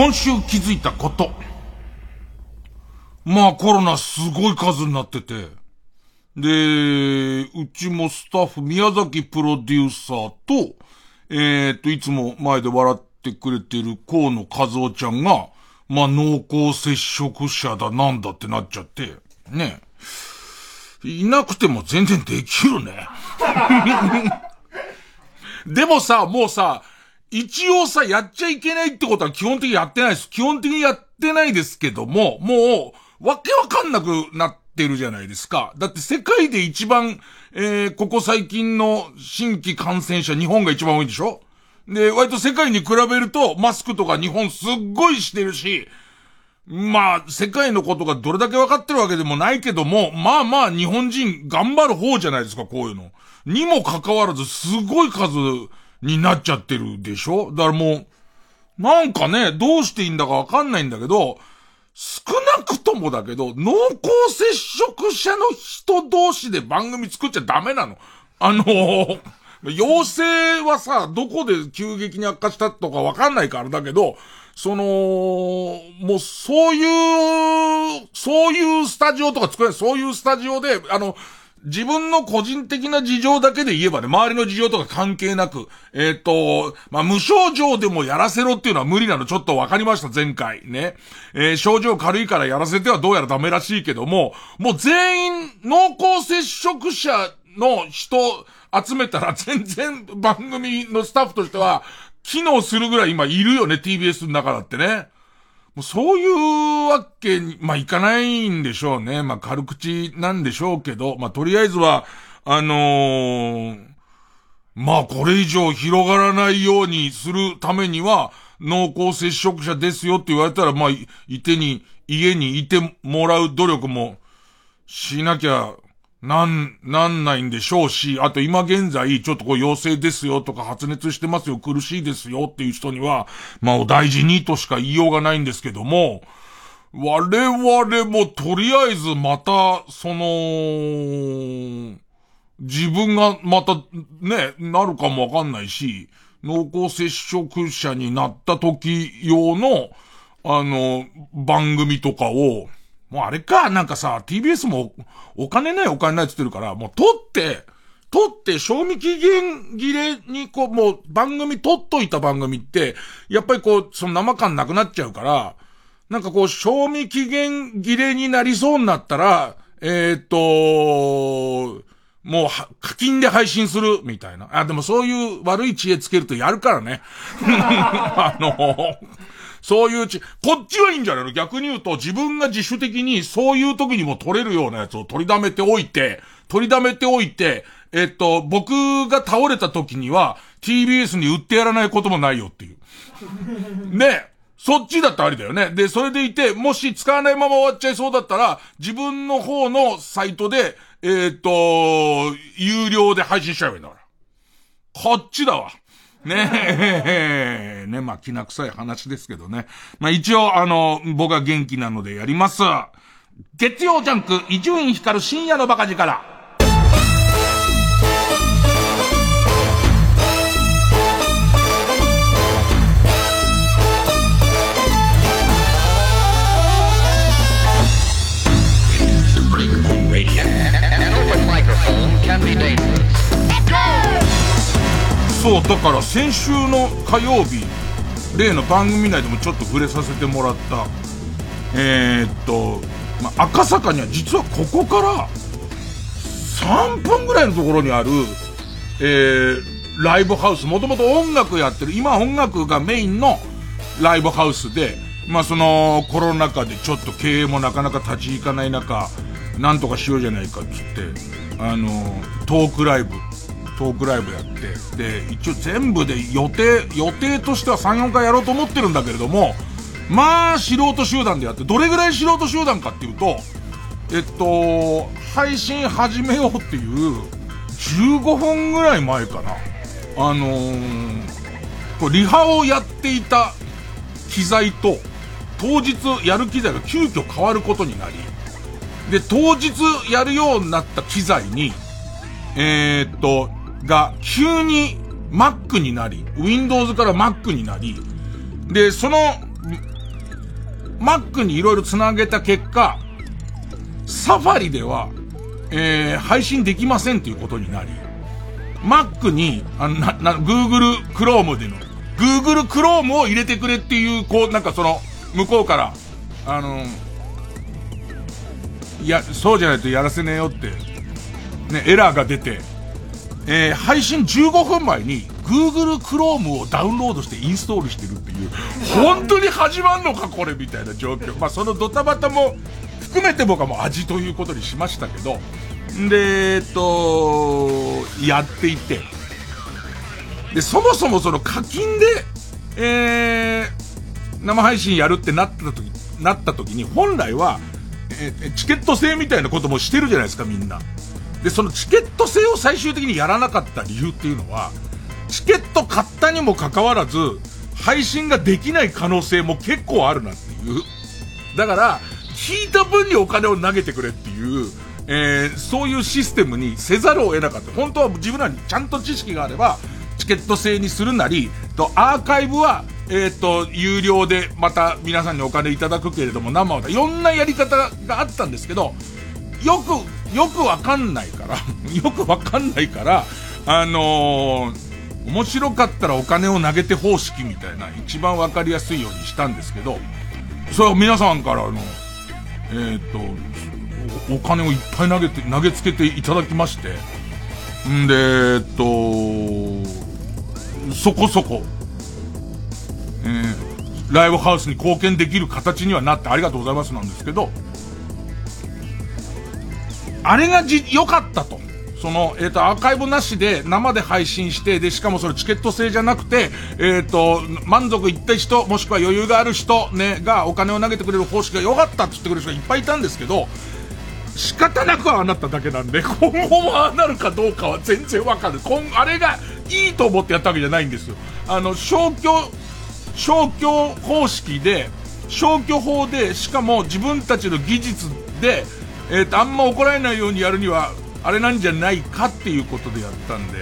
今週気づいたこと。まあコロナすごい数になってて。で、うちもスタッフ、宮崎プロデューサーと、えー、っと、いつも前で笑ってくれてる河野和夫ちゃんが、まあ濃厚接触者だなんだってなっちゃって、ね。いなくても全然できるね。でもさ、もうさ、一応さ、やっちゃいけないってことは基本的にやってないです。基本的にやってないですけども、もう、わけわかんなくなってるじゃないですか。だって世界で一番、えー、ここ最近の新規感染者、日本が一番多いんでしょ？で、割と世界に比べると、マスクとか日本すっごいしてるし、まあ、世界のことがどれだけ分かってるわけでもないけども、まあまあ日本人頑張る方じゃないですか、こういうの。にもかかわらず、すごい数になっちゃってるでしょ？だからもう、なんかね、どうしていいんだかわかんないんだけど、少なくともだけど、濃厚接触者の人同士で番組作っちゃダメなの。あのー、陽性はさ、どこで急激に悪化したとかわかんないからだけど、その、もうそういう、そういうスタジオとか作れない。そういうスタジオで、あの、自分の個人的な事情だけで言えばね、周りの事情とか関係なく、えっ、ー、と、まあ、無症状でもやらせろっていうのは無理なの、ちょっとわかりました、前回。ね。えー、症状軽いからやらせてはどうやらダメらしいけども、もう全員、濃厚接触者の人集めたら全然番組のスタッフとしては、機能するぐらい今いるよね、TBS の中だってね。もうそういうわけに、まあ、いかないんでしょうね。まあ、軽口なんでしょうけど、まあ、とりあえずは、あのー、まあ、これ以上広がらないようにするためには、濃厚接触者ですよって言われたら、まあ、いてに、家にいてもらう努力もしなきゃなん、なんないんでしょうし、あと今現在、ちょっとこう陽性ですよとか発熱してますよ、苦しいですよっていう人には、まあお大事にとしか言いようがないんですけども、我々もとりあえずまた、その、自分がまたね、なるかもわかんないし、濃厚接触者になった時用の、あの、番組とかを、もうあれか、なんかさ、TBS もお金ないお金ないって言ってるから、もう取って、取って賞味期限切れにこう、もう番組取っといた番組って、やっぱりこう、その生感なくなっちゃうから、なんかこう、賞味期限切れになりそうになったら、えー、と、もう、課金で配信する、みたいな。あ、でもそういう悪い知恵つけるとやるからね。あの、そういうち、こっちはいいんじゃないの？逆に言うと、自分が自主的にそういう時にも取れるようなやつを取りだめておいて、取りだめておいて、えっと、僕が倒れた時には、TBS に売ってやらないこともないよっていう。ね。そっちだったらありだよね。で、それでいて、もし使わないまま終わっちゃいそうだったら、自分の方のサイトで、えっ、と、有料で配信しちゃえばいいんだから。こっちだわ。ねえ、ね、まあ、きな臭い話ですけどね。まあ、一応、あの、僕は元気なのでやります。月曜ジャンク、伊集院光深夜のバカ力。can be dangerous. そうだから先週の火曜日例の番組内でもちょっと触れさせてもらったえー、っと、まあ、赤坂には実はここから3分ぐらいのところにある、えー、ライブハウス、もともと音楽やってる、今音楽がメインのライブハウスで、まあそのコロナ禍でちょっと経営もなかなか立ち行かない中、なんとかしようじゃないかっつって、あの、トークライブ、トークライブやって、で、一応全部で予定、予定としては3、4回やろうと思ってるんだけれども、まあ、素人集団でやって、どれぐらい素人集団かっていうと、えっと、配信始めようっていう、15分ぐらい前かな。あのー、こリハをやっていた機材と、当日やる機材が急遽変わることになり、で、当日やるようになった機材に、えー、っと、が急に Mac になり、Windows から Mac になり、で、その Mac にいろいろ繋げた結果、サファリでは、えー、配信できませんということになり、Mac に、あ、な、な、Google Chrome での、Google Chrome を入れてくれっていう、こう、なんかその、向こうから、あの、いや、そうじゃないとやらせねえよって、ね、エラーが出て、えー、配信15分前に Google Chrome をダウンロードしてインストールしてるっていう、本当に始まんのかこれみたいな状況。まあ、そのドタバタも含めて僕はもう味ということにしましたけど、で、えっと、やっていて、で、そもそもその課金で、えー、生配信やるってなった時、なった時に、本来は、えー、チケット制みたいなこともしてるじゃないですか、みんな。で、そのチケット制を最終的にやらなかった理由っていうのは、チケット買ったにもかかわらず、配信ができない可能性も結構あるなっていう。だから、聞いた分にお金を投げてくれっていう、えー、そういうシステムにせざるを得なかった。本当は自分らにちゃんと知識があれば、チケット制にするなり、と、アーカイブは、えっ、ー、と、有料でまた皆さんにお金いただくけれども、生はいろんなやり方があったんですけど、よく、よくわかんないから、よくわかんないから、あのー面白かったらお金を投げて方式みたいな、一番わかりやすいようにしたんですけど、それは皆さんからの、えー、っと、お金をいっぱい投げて、投げつけていただきまして、んで、えっと、そこそこ、えー、ライブハウスに貢献できる形にはなってありがとうございますなんですけど、あれが、良かったと。その、えっ、ー、と、アーカイブなしで生で配信して、で、しかもそれチケット制じゃなくて、えっ、ー、と、満足いった人、もしくは余裕がある人、ね、がお金を投げてくれる方式が良かったって言ってくれる人がいっぱいいたんですけど、仕方なくああなっただけなんで、今後もああなるかどうかは全然わかる。今、あれがいいと思ってやったわけじゃないんですよ。あの、消去、消去方式で、消去法で、しかも自分たちの技術で、えっ、ー、と、あんま怒られないようにやるには、あれなんじゃないかっていうことでやったんで、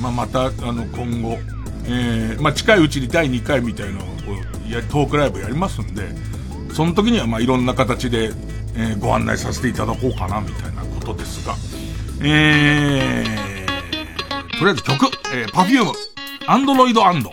まあ、また、あの、今後、えー、まあ、近いうちに第2回みたいなのをや、トークライブやりますんで、その時には、ま、いろんな形で、えー、ご案内させていただこうかな、みたいなことですが、えー、とりあえず曲、えー、 Perfume、アンドロイドアンド。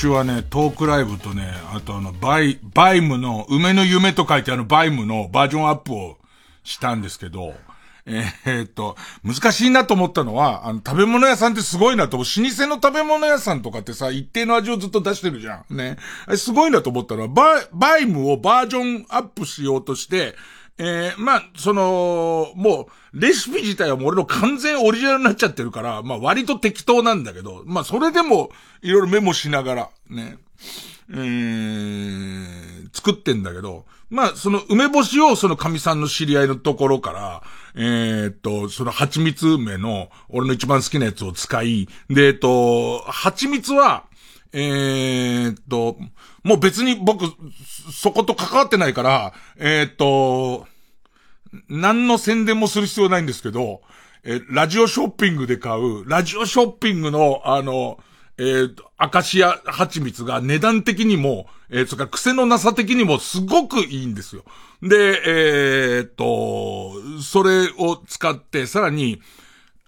週はね、トークライブとね、あとあの、バイ、バイムの、梅の夢と書いてあのバイムのバージョンアップをしたんですけど、えー、っと、難しいなと思ったのは、あの、食べ物屋さんってすごいなと、老舗の食べ物屋さんとかってさ、一定の味をずっと出してるじゃん。ね。あれすごいなと思ったのは、バイ、バイムをバージョンアップしようとして、えー、まあ、その、もう、レシピ自体はもう俺の完全オリジナルになっちゃってるから、まあ割と適当なんだけど、まあそれでも、いろいろメモしながら、ね、えー、作ってんだけど、まあその梅干しをその神さんの知り合いのところから、えー、っと、その蜂蜜梅の、俺の一番好きなやつを使い、で、えっと、蜂蜜は、えー、っと、もう別に僕、そこと関わってないから、えー、っと、何の宣伝もする必要ないんですけど、えラジオショッピングで買う、ラジオショッピングの、あの、えー、アカシア蜂蜜が値段的にも、えー、それから癖のなさ的にもすごくいいんですよ。で、えー、っと、それを使って、さらに、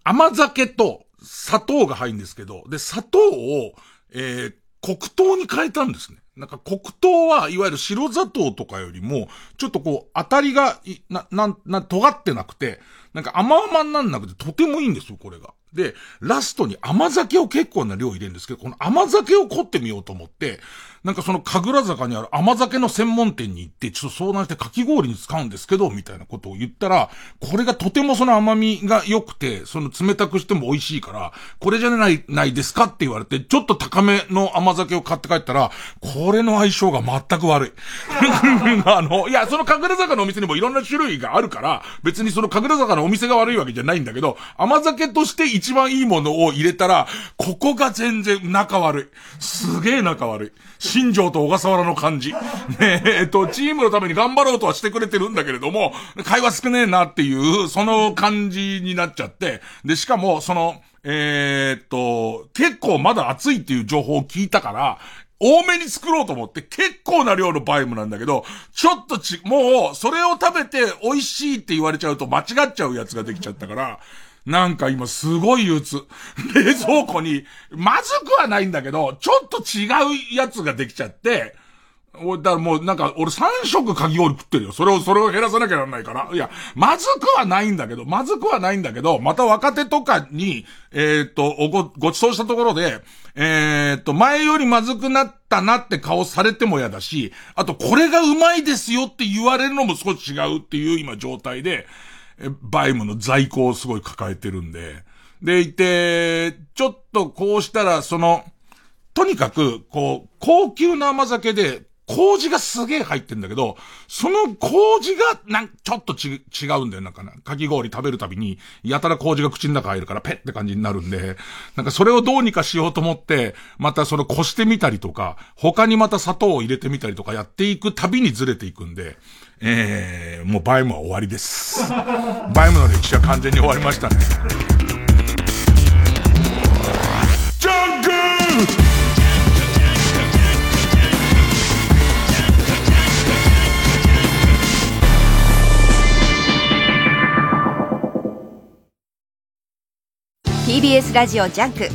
甘酒と砂糖が入るんですけど、で、砂糖を、えー、黒糖に変えたんですね。なんか黒糖はいわゆる白砂糖とかよりも、ちょっとこう、当たりが、な、な、な、尖ってなくて、なんか甘々になんなくてとてもいいんですよ、これが。で、ラストに甘酒を結構な量入れるんですけど、この甘酒を凝ってみようと思って、なんかその神楽坂にある甘酒の専門店に行って、ちょっと相談してかき氷に使うんですけど、みたいなことを言ったら、これがとてもその甘みが良くて、その冷たくしても美味しいから、これじゃない、ないですかって言われて、ちょっと高めの甘酒を買って帰ったら、これの相性が全く悪い。あの、いや、その神楽坂のお店にもいろんな種類があるから、別にその神楽坂のお店が悪いわけじゃないんだけど、甘酒として一番いいものを入れたら、ここが全然仲悪い。すげえ仲悪い。新庄と小笠原の感じ。ねえ、えっと、チームのために頑張ろうとはしてくれてるんだけれども、会話少ねえなっていう、その感じになっちゃって、で、しかも、その、えー、っと、結構まだ暑いっていう情報を聞いたから、多めに作ろうと思って結構な量のバイムなんだけど、ちょっとち、もう、それを食べて美味しいって言われちゃうと間違っちゃうやつができちゃったから、なんか今すごい憂鬱。冷蔵庫に、まずくはないんだけど、ちょっと違うやつができちゃって、だからもうなんか、俺3食かき氷食ってるよ。それを、それを減らさなきゃならないから。いや、まずくはないんだけど、まずくはないんだけど、また若手とかに、えー、っと、おご、ご馳走したところで、えー、っと、前よりまずくなったなって顔されても嫌だし、あと、これがうまいですよって言われるのも少し違うっていう今状態で、バイムの在庫をすごい抱えてるんで、でいて、ちょっとこうしたら、その、とにかく、こう、高級な甘酒で、麹がすげえ入ってんだけど、その麹が、なん、ちょっとち、違うんだよ、なんかな。かき氷食べるたびに、やたら麹が口の中入るから、ペッって感じになるんで、なんかそれをどうにかしようと思って、またそのこしてみたりとか、他にまた砂糖を入れてみたりとかやっていくたびにずれていくんで、えー、もうバイムは終わりです。バイムの歴史は完全に終わりましたね。ジャンク TBS ラジオジャンク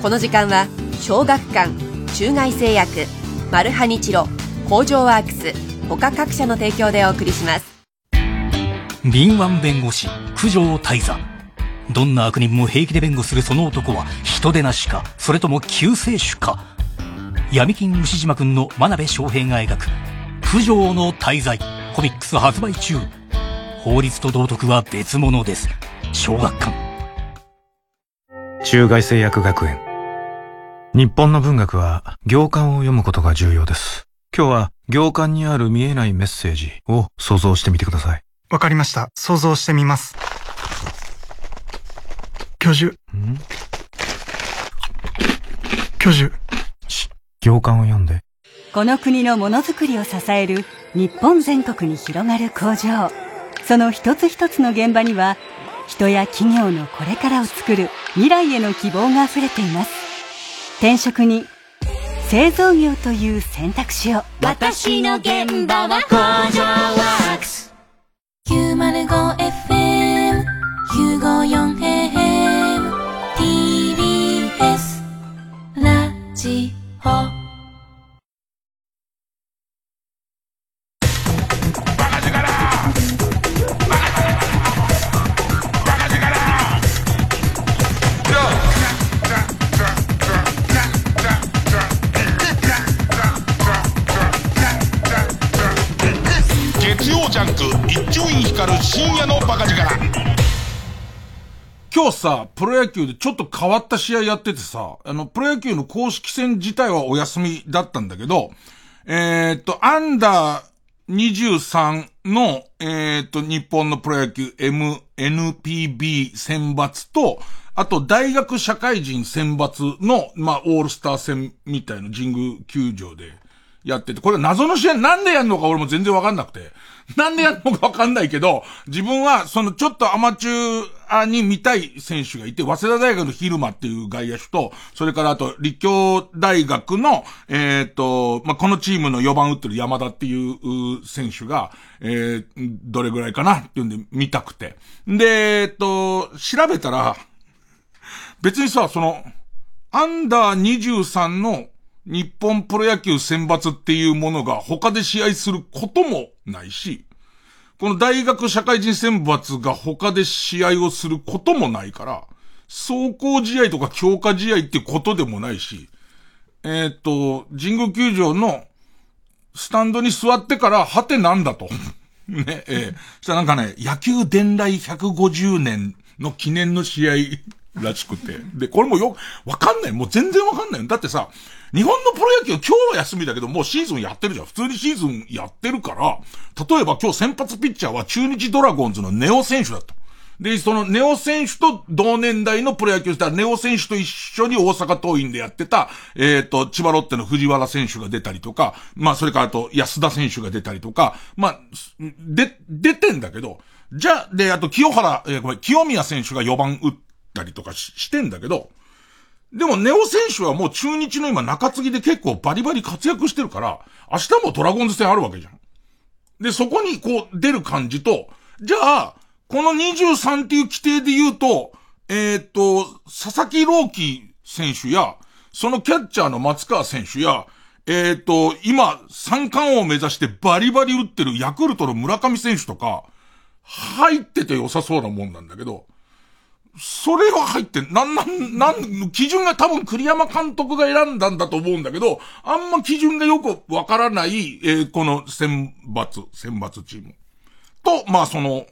この時間は小学館中外製薬マルハニチロ工場ワークス他各社の提供でお送りします。敏腕弁護士九条間人どんな悪人も平気で弁護するその男は人でなしかそれとも救世主か。闇金ウシジマくんの真鍋昌平が描く九条の大罪コミックス発売中。法律と道徳は別物です。小学館。中外製薬学園。日本の文学は行間を読むことが重要です。今日は行間にある見えないメッセージを想像してみてください。わかりました。想像してみます。教授。ん？教授。し、行間を読んで。この国のものづくりを支える日本全国に広がる工場。その一つ一つの現場には人や企業のこれからを作る未来への希望が溢れています転職に製造業という選択肢を。私の現場は工場ワークス。905FM 954FM TBS ラジオ。ャンク一丁院光る深夜のバカ力今日さ、プロ野球でちょっと変わった試合やっててさ、あの、プロ野球の公式戦自体はお休みだったんだけど、えー、っと、アンダー23の、えー、っと、日本のプロ野球 M、NPB 選抜と、あと、大学社会人選抜の、まあ、オールスター戦みたいな神宮球場でやってて、これは謎の試合なんでやんのか俺も全然わかんなくて。なんでやるのかわかんないけど、自分は、そのちょっとアマチュアに見たい選手がいて、早稲田大学の昼間っていう外野手と、それからあと、立教大学の、えっ、と、まあ、このチームの4番打ってる山田っていう選手が、えー、どれぐらいかなっていうんで見たくて。で、えっ、と、調べたら、別にさ、その、アンダー23の日本プロ野球選抜っていうものが他で試合することもないし、この大学社会人選抜が他で試合をすることもないから、走行試合とか強化試合ってことでもないし、えっ、と、神宮球場のスタンドに座ってから、はてなんだと。ね、えー、したらなんかね、野球伝来150年の記念の試合らしくて。で、これもよく、わかんない。もう全然わかんないだってさ、日本のプロ野球今日は休みだけど、もうシーズンやってるじゃん。普通にシーズンやってるから、例えば今日先発ピッチャーは中日ドラゴンズのネオ選手だった。で、そのネオ選手と同年代のプロ野球スター、ネオ選手と一緒に大阪桐蔭でやってた、えっ、ー、と、千葉ロッテの藤原選手が出たりとか、まあ、それからあと安田選手が出たりとか、まあ、で、出てんだけど、じゃあ、で、あと清原、えー、ごめん、清宮選手が4番打ったりとかしてんだけど、でも、ネオ選手はもう中日の今中継ぎで結構バリバリ活躍してるから、明日もドラゴンズ戦あるわけじゃん。で、そこにこう出る感じと、じゃあ、この23っていう規定で言うと、えー、っと、佐々木朗希選手や、そのキャッチャーの松川選手や、えー、っと、今、三冠王を目指してバリバリ打ってるヤクルトの村上選手とか、入ってて良さそうなもんなんだけど、それは入って、なん、なん、なん、基準が多分栗山監督が選んだんだと思うんだけど、あんま基準がよくわからない、えー、この選抜、選抜チーム。と、まあその、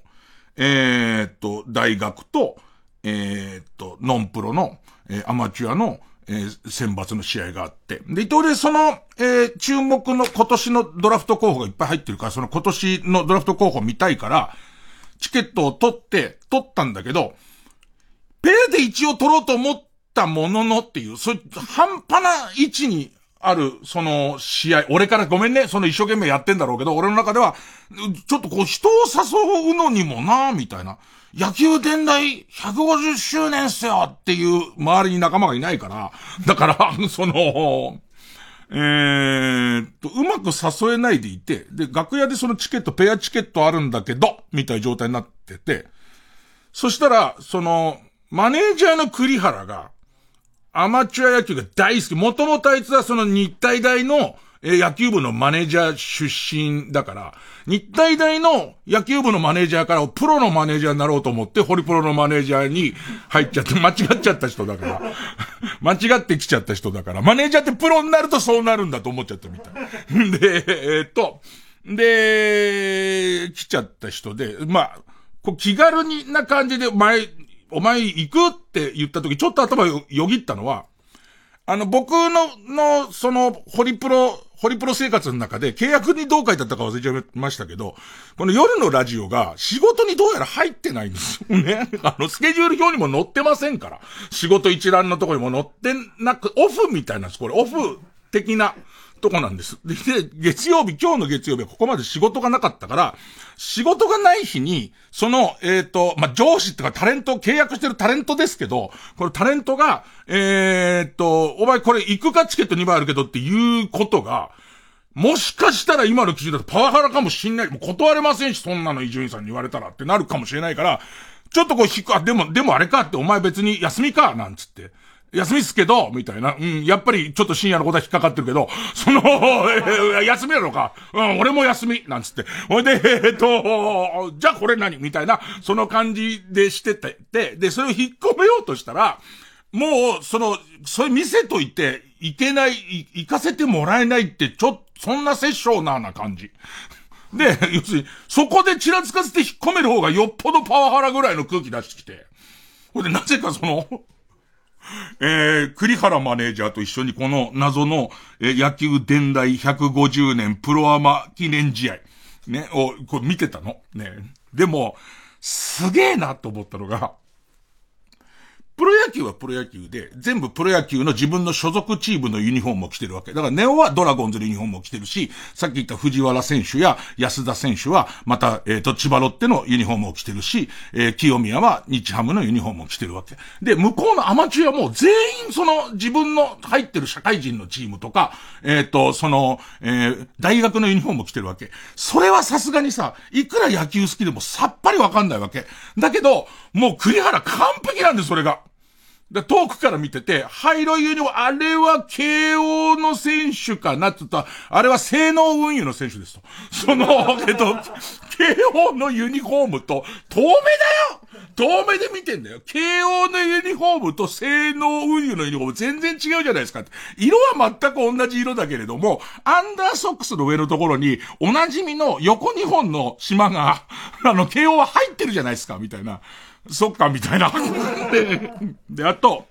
えー、っと、大学と、えー、っと、ノンプロの、えー、アマチュアの、えー、選抜の試合があって。で、伊藤でその、えー、注目の今年のドラフト候補がいっぱい入ってるから、その今年のドラフト候補見たいから、チケットを取って、取ったんだけど、ペイで一応取ろうと思ったもののっていう、そういう半端な位置にある、その試合、俺からごめんね、その一生懸命やってんだろうけど、俺の中では、ちょっとこう人を誘うのにもなみたいな。野球伝来150周年っすよっていう周りに仲間がいないから、だから、その、えー、と、うまく誘えないでいて、で、楽屋でそのチケット、ペアチケットあるんだけど、みたいな状態になってて、そしたら、その、マネージャーの栗原が、アマチュア野球が大好き。もともとあいつはその日体大の、え野球部のマネージャー出身だから、日体大の野球部のマネージャーからプロのマネージャーになろうと思って、ホリプロのマネージャーに入っちゃって、間違っちゃった人だから。間違ってきちゃった人だから。マネージャーってプロになるとそうなるんだと思っちゃったみたい。で、えー、っと、で、来ちゃった人で、まあ、こう気軽にな感じで、前、お前行くって言った時、ちょっと頭よぎったのは、あの、僕の、の、その、ホリプロ、ホリプロ生活の中で、契約にどう書いてあったか忘れちゃいましたけど、この夜のラジオが仕事にどうやら入ってないんですよね。あの、スケジュール表にも載ってませんから。仕事一覧のとこにも載ってなく、オフみたいなんです。これ、オフ的なとこなんです。で、月曜日、今日の月曜日はここまで仕事がなかったから、仕事がない日に、その、えっ、ー、と、まあ、上司ってかタレント、契約してるタレントですけど、これタレントが、えっ、ー、と、お前これ行くかチケット2枚あるけどっていうことが、もしかしたら今の基準だとパワハラかもしんない。もう断れませんし、そんなの伊集院さんに言われたらってなるかもしれないから、ちょっとこう引く、あ、でも、でもあれかって、お前別に休みか、なんつって。休みっすけど、みたいな。うん、やっぱりちょっと深夜のことは引っかかってるけど、その、えー、休みなのか。うん、俺も休み、なんつって。ほいで、えー、っと、じゃあこれ何？みたいな、その感じでしてて、で、で、それを引っ込めようとしたら、もう、その、それ見せといて、いけない、行かせてもらえないって、ちょっと、そんな殺生なな感じ。で、要するに、そこでちらつかせて引っ込める方がよっぽどパワハラぐらいの空気出してきて。ほいで、なぜかその、えー、栗原マネージャーと一緒にこの謎の、えー、野球伝来150年プロアマ記念試合、ね、を、こう見てたの。ね。でも、すげえなと思ったのが、プロ野球はプロ野球で、全部プロ野球の自分の所属チームのユニフォームを着てるわけ。だからネオはドラゴンズのユニフォームを着てるし、さっき言った藤原選手や安田選手は、また、えっ、ー、と、千葉ロッテのユニフォームを着てるし、えー、清宮は日ハムのユニフォームを着てるわけ。で、向こうのアマチュアも全員その自分の入ってる社会人のチームとか、えっ、ー、と、その、えー、大学のユニフォームを着てるわけ。それはさすがにさ、いくら野球好きでもさっぱりわかんないわけ。だけど、もう栗原完璧なんで、それが。で、遠くから見てて、灰色ユニフォーム、あれは慶応の選手かなって言ったら、あれは性能運輸の選手ですと。その、えっと、慶応のユニフォームと、遠目だよ遠目で見てんだよ。慶応のユニフォームと性能運輸のユニフォーム全然違うじゃないですか。色は全く同じ色だけれども、アンダーソックスの上のところに、おなじみの横2本の島が、あの、慶応は入ってるじゃないですか、みたいな。そっか、みたいな。で、で、あと、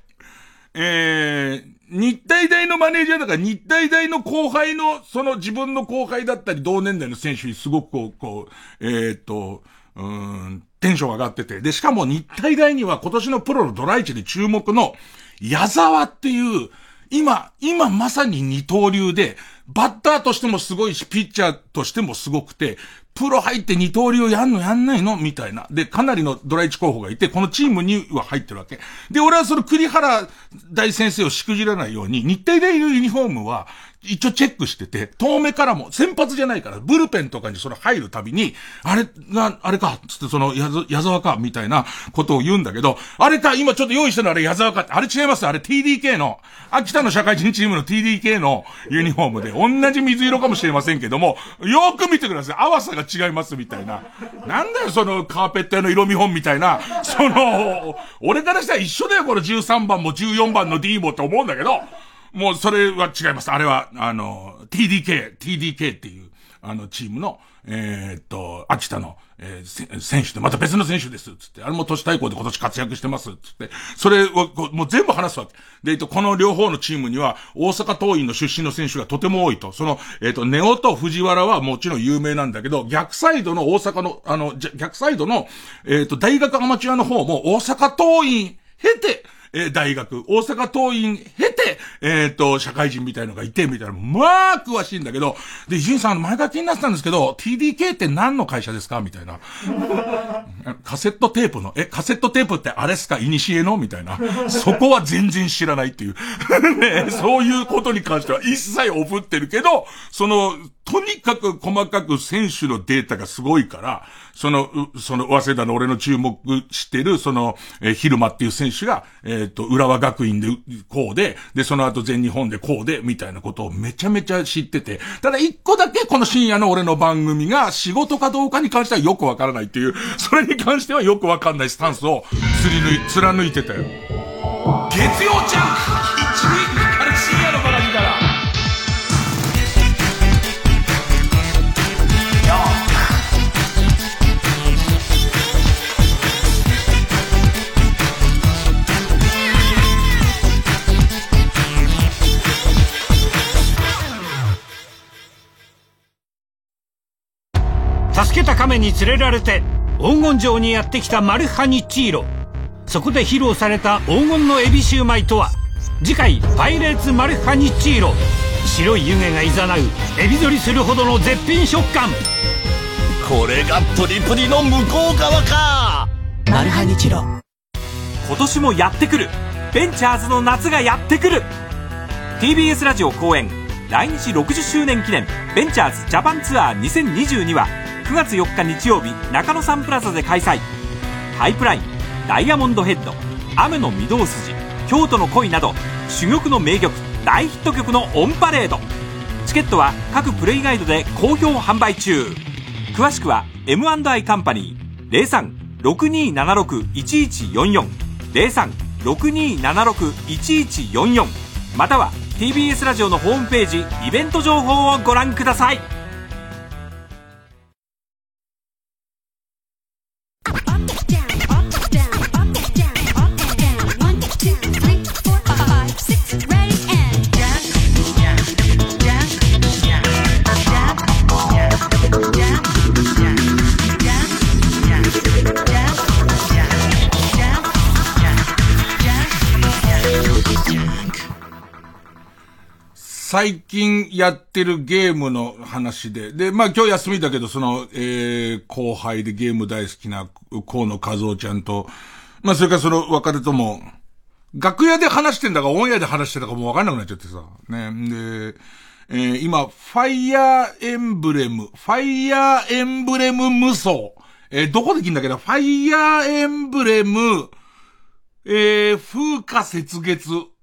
えー、日体大のマネージャーだから日体大の後輩の、その自分の後輩だったり同年代の選手にすごくこう、こう、えー、っと、うん、テンション上がってて。で、しかも日体大には今年のプロのドライチで注目の矢沢っていう、今、今まさに二刀流で、バッターとしてもすごいし、ピッチャーとしてもすごくて、プロ入って二刀流やんのやんないの？みたいな。で、かなりのドラ1候補がいて、このチームには入ってるわけ。で、俺はその栗原大先生をしくじらないように、日体大のユニフォームは、一応チェックしてて、遠目からも、先発じゃないから、ブルペンとかにそれ入るたびに、あれが、あれか、つってその、や矢沢か、みたいなことを言うんだけど、あれか、今ちょっと用意したのあれ矢沢か、あれ違います、あれ TDK の、秋田の社会人チームの TDK のユニフォームで、同じ水色かもしれませんけども、よく見てください、淡さが違います、みたいな。なんだよ、その、カーペット屋の色見本みたいな、その、俺からしたら一緒だよ、この13番も14番の D もって思うんだけど、もうそれは違います。あれは、あの、TDK、TDK っていう、あの、チームの、えー、っと、秋田の、えー、選手で、また別の選手です、つって。あれも都市対抗で今年活躍してます、つって。それを、もう全部話すわけ。で、えっと、この両方のチームには、大阪桐蔭の出身の選手がとても多いと。その、えっと、ネオと藤原はもちろん有名なんだけど、逆サイドの大阪の、あの、逆サイドの、えっと、大学アマチュアの方も、大阪桐蔭経て、え、大学、大阪桐蔭経て、えっ、と、社会人みたいのがいて、みたいな、まあ、詳しいんだけど、で、伊集院さん、前から気になってたんですけど、TDK って何の会社ですか？みたいな。カセットテープの、え、カセットテープってあれっすか？イニシエの？みたいな。そこは全然知らないっていう。ね、そういうことに関しては一切おぶってるけど、その、とにかく細かく選手のデータがすごいから、その、その、早稲田の俺の注目してる、その、えー、昼間っていう選手が、えっ、と、浦和学院でこうで、で、その後全日本でこうで、みたいなことをめちゃめちゃ知ってて、ただ一個だけこの深夜の俺の番組が仕事かどうかに関してはよくわからないっていう、それに関してはよくわかんないスタンスを、釣り抜い、貫いてたよ。月曜ジャンク助けた亀に連れられて黄金城にやってきたマルハニチーロ。そこで披露された黄金のエビシューマイとは次回「パイレーツマルハニチーロ」白い湯気がいざなうエビ反りするほどの絶品食感。これがプリプリの向こう側か。マルハニチロ。今年もやってくる。ベンチャーズの夏がやってくる。TBS ラジオ公演来日60周年記念ベンチャーズジャパンツアー2022は9月4日日曜日中野サンプラザで開催。ハイプラインダイヤモンドヘッド雨の御堂筋京都の恋など珠玉の名曲大ヒット曲のオンパレード。チケットは各プレイガイドで好評販売中。詳しくは M&I カンパニー03-6276-1144 03-6276-1144または TBS ラジオのホームページイベント情報をご覧ください。最近やってるゲームの話で、で、まあ今日休みだけど、その、えー、後輩でゲーム大好きな河野和夫ちゃんと、まあそれからその別れとも、楽屋で話してんだかオンエアで話してんだかもわかんなくなっちゃってさ。ね。で、えー、今、ファイヤーエンブレム、ファイヤーエンブレム無双。えー、どこで聞いんだけど、ファイヤーエンブレム、えー、風化雪月。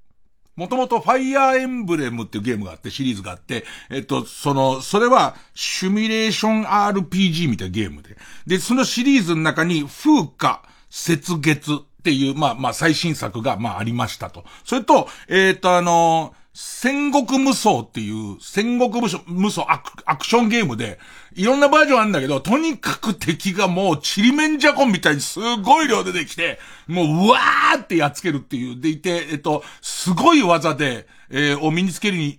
もともとファイヤーエンブレムっていうゲームがあって、シリーズがあって、えっと、その、それは、シュミレーション RPG みたいなゲームで。で、そのシリーズの中に、風化、雪月っていう、まあまあ最新作が、まあありましたと。それと、えっ、とあの戦国無双っていう、戦国無双、無双アクションゲームで、いろんなバージョンあるんだけど、とにかく敵がもう、ちりめんじゃこみたいにすごい量出てきて、もう、うわーってやっつけるっていう、でいて、えっと、すごい技で、えー、を身につけるに、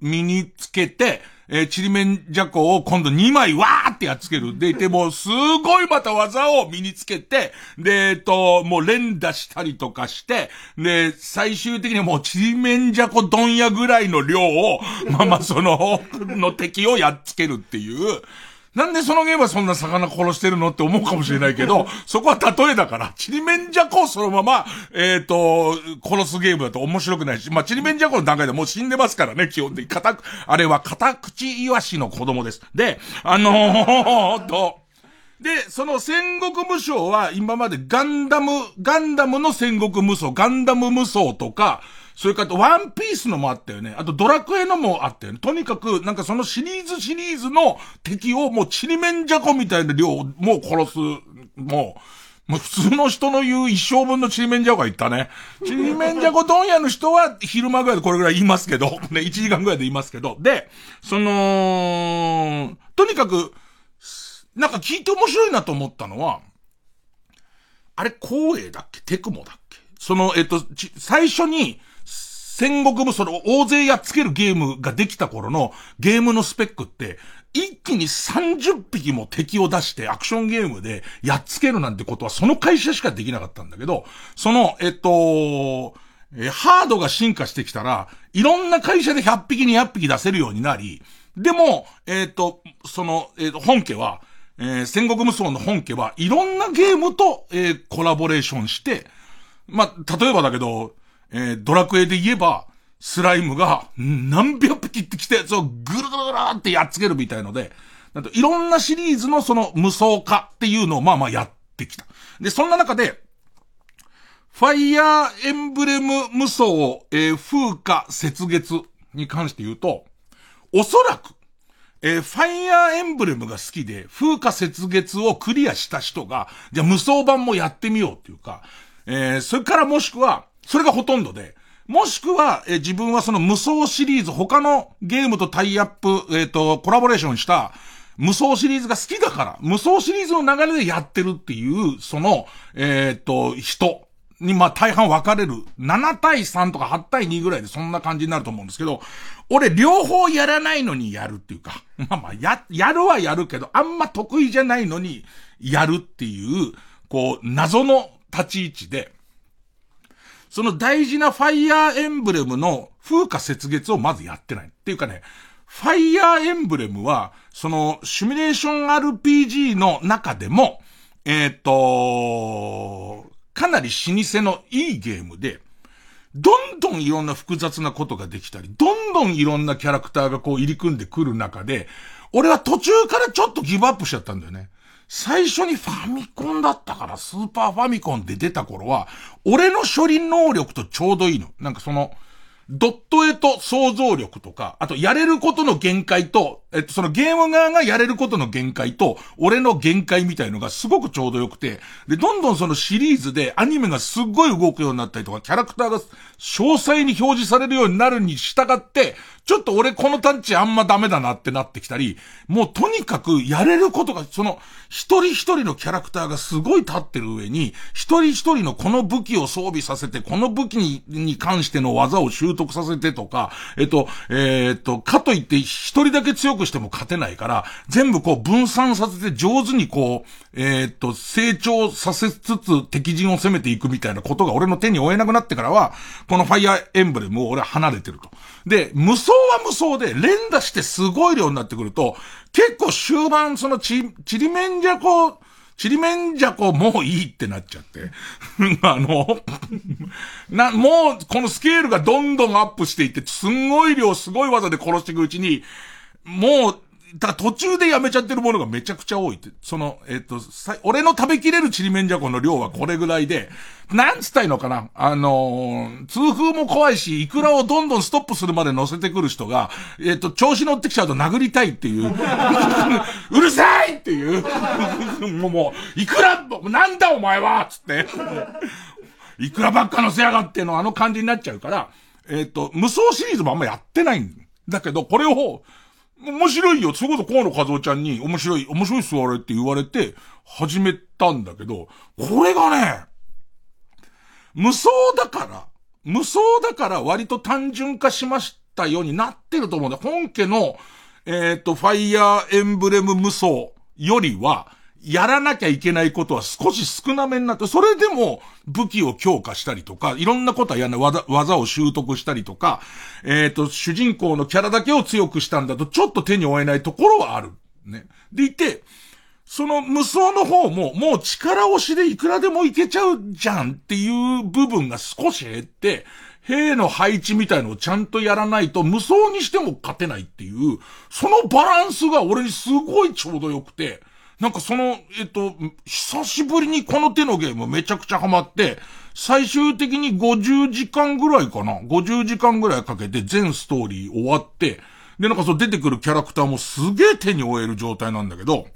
身につけて、えー、ちりめんじゃこを今度2枚わーってやっつける。でいて、もうすごいまた技を身につけて、で、えっと、もう連打したりとかして、で、最終的にもうちりめんじゃこ問屋ぐらいの量を、まあまあその、の敵をやっつけるっていう、なんでそのゲームはそんな魚殺してるのって思うかもしれないけど、そこは例えだから、チリメンジャコをそのまま、えっ、ー、と、殺すゲームだと面白くないし、まあ、チリメンジャコの段階でもう死んでますからね、基本的に。片、あれは片口イワシの子供です。で、あのー、と、で、その戦国無双は今までガンダム、ガンダムの戦国無双、ガンダム無双とか、それからワンピースのもあったよね。あとドラクエのもあったよね。とにかく、なんかそのシリーズシリーズの敵をもうちりめんじゃこみたいな量をもう殺す、もう、もう普通の人の言う一生分のちりめんじゃこが言ったね。ちりめんじゃこ問屋の人は昼間ぐらいでこれぐらい言いますけど、ね、1時間ぐらいで言いますけど、で、その、とにかく、なんか聞いて面白いなと思ったのは、あれ、光栄だっけ？テクモだっけ？その、えっと、最初に、戦国無双を大勢やっつけるゲームができた頃のゲームのスペックって、一気に30匹も敵を出してアクションゲームでやっつけるなんてことはその会社しかできなかったんだけど、その、えっと、えハードが進化してきたら、いろんな会社で100匹200匹出せるようになり、でも、えっ、と、その、えっ、と、本家は、えー、戦国無双の本家はいろんなゲームと、えー、コラボレーションして、まあ、例えばだけど、えー、ドラクエで言えば、スライムが何百匹ってきたやつをぐるぐるぐるってやっつけるみたいので、なんといろんなシリーズのその無双化っていうのをまあまあやってきた。で、そんな中で、ファイヤーエンブレム無双、えー、風化雪月に関して言うと、おそらく、えー、ファイヤーエンブレムが好きで、風化雪月をクリアした人が、じゃあ無双版もやってみようっていうか、えー、それからもしくは、それがほとんどで、もしくは、え自分はその無双シリーズ、他のゲームとタイアップ、えっ、ー、と、コラボレーションした無双シリーズが好きだから、無双シリーズの流れでやってるっていう、その、えっ、ー、と、人に、まあ、大半分かれる。7対3とか8対2ぐらいでそんな感じになると思うんですけど、俺両方やらないのにやるっていうか、まあまあ、や、やるはやるけど、あんま得意じゃないのにやるっていう、こう、謎の立ち位置で、その大事なファイヤーエンブレムの風化雪月をまずやってない。っていうかね、ファイヤーエンブレムは、その、シミュレーション RPG の中でも、えっ、ー、と、かなり老舗のいいゲームで、どんどんいろんな複雑なことができたり、どんどんいろんなキャラクターがこう入り組んでくる中で、俺は途中からちょっとギブアップしちゃったんだよね。最初にファミコンだったから、スーパーファミコンで出た頃は、俺の処理能力とちょうどいいの。なんかその、ドット絵と想像力とか、あとやれることの限界と、えっと、そのゲーム側がやれることの限界と、俺の限界みたいのがすごくちょうどよくて、で、どんどんそのシリーズでアニメがすっごい動くようになったりとか、キャラクターが詳細に表示されるようになるに従って、ちょっと俺このタッチあんまダメだなってなってきたり、もうとにかくやれることが、その、一人一人のキャラクターがすごい立ってる上に、一人一人のこの武器を装備させて、この武器にに関しての技を習得させてとか、えっと、えー、っと、かといって一人だけ強くしても勝てないから、全部こう分散させて上手にこう、えー、っと、成長させつつ敵陣を攻めていくみたいなことが俺の手に負えなくなってからは、このファイアーエンブレムを俺は離れてると。で、無双は無双で連打してすごい量になってくると、結構終盤そのち、ちりめんじゃこ、ちりめんじゃこもういいってなっちゃって。あの、な、もうこのスケールがどんどんアップしていって、すんごい量すごい技で殺していくうちに、もうだ途中でやめちゃってるものがめちゃくちゃ多いって。その、えっ、と、さ、俺の食べきれるちりめんじゃこの量はこれぐらいで、なんつったいのかな？あのー、痛風も怖いし、イクラをどんどんストップするまで乗せてくる人が、えっ、と、調子乗ってきちゃうと殴りたいっていう。うるさいっていう。もう、もう、いくら、なんだお前はつって。いくらばっか乗せやがってのあの感じになっちゃうから、えっ、と、無双シリーズもあんまやってないんだけど、これを、面白いよ。それこそ河野和夫ちゃんに、面白い、面白いっすわあれって言われて、始めたんだけど、これがね、無双だから、無双だから割と単純化しましたようになってると思うんだ。本家の、えっ、ー、と、ファイヤーエンブレム無双よりは、やらなきゃいけないことは少し少なめになって、それでも武器を強化したりとか、いろんなことはやらない技、技を習得したりとか、えっ、ー、と、主人公のキャラだけを強くしたんだと、ちょっと手に負えないところはある。ね。でいて、その無双の方も、もう力押しでいくらでもいけちゃうじゃんっていう部分が少し減って、兵の配置みたいのをちゃんとやらないと無双にしても勝てないっていう、そのバランスが俺にすごいちょうど良くて、なんかその、えっと、久しぶりにこの手のゲームめちゃくちゃハマって、最終的に50時間ぐらいかな ?50 時間ぐらいかけて全ストーリー終わって、で、なんかそう出てくるキャラクターもすげえ手に負える状態なんだけど、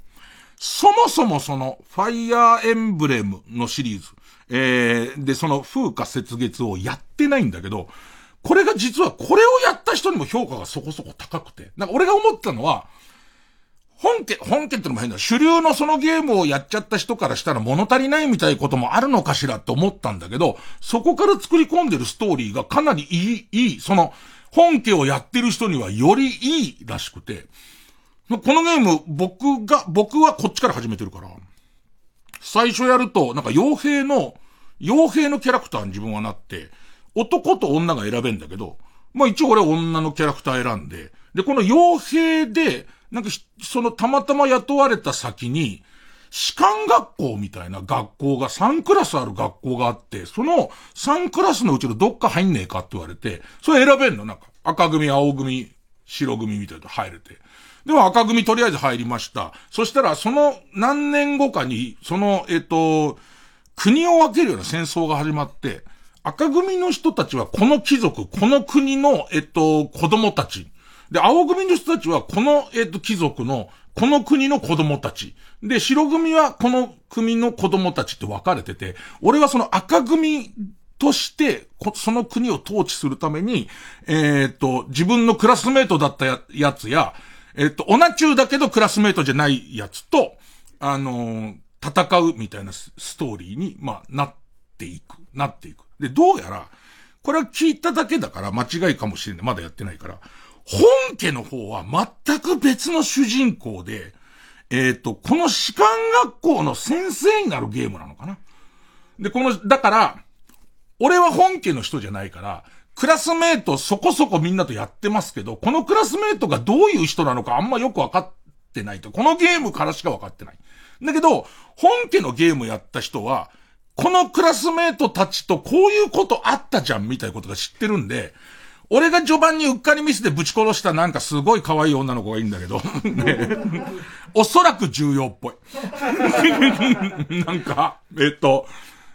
そもそもその、ファイヤーエンブレムのシリーズ、えー、で、その風化雪月をやってないんだけど、これが実はこれをやった人にも評価がそこそこ高くて、なんか俺が思ったのは、本家、本家ってのも変だ。主流のそのゲームをやっちゃった人からしたら物足りないみたいなこともあるのかしらって思ったんだけど、そこから作り込んでるストーリーがかなりいい、いい、その、本家をやってる人にはよりいいらしくて、このゲーム、僕が、僕はこっちから始めてるから、最初やると、なんか傭兵の、傭兵のキャラクターに自分はなって、男と女が選べんだけど、まあ一応俺は女のキャラクター選んで、で、この傭兵で、なんか、そのたまたま雇われた先に、士官学校みたいな学校が3クラスある学校があって、その3クラスのうちのどっか入んねえかって言われて、それ選べんのなんか、赤組、青組、白組みたいな入れて。でも赤組とりあえず入りました。そしたら、その何年後かに、その、えっと、国を分けるような戦争が始まって、赤組の人たちはこの貴族、この国の、えっと、子供たちで、青組の人たちはこの、えっ、と、貴族の、この国の子供たち。で、白組はこの組の子供たちって分かれてて、俺はその赤組として、その国を統治するために、えっ、と、自分のクラスメートだったややつや、えっ、と、オナチューだけどクラスメートじゃないやつと、あの、戦うみたいなストーリーに、まあ、なっていく。なっていく。で、どうやら、これは聞いただけだから間違いかもしれない。まだやってないから。本家の方は全く別の主人公で、えっ、ー、と、この士官学校の先生になるゲームなのかなで、この、だから、俺は本家の人じゃないから、クラスメイトそこそこみんなとやってますけど、このクラスメイトがどういう人なのかあんまよくわかってないと。このゲームからしかわかってない。だけど、本家のゲームやった人は、このクラスメイトたちとこういうことあったじゃんみたいなことが知ってるんで、俺が序盤にうっかりミスでぶち殺したなんかすごい可愛い女の子がいいんだけど、ね、おそらく重要っぽい。なんか、えっと、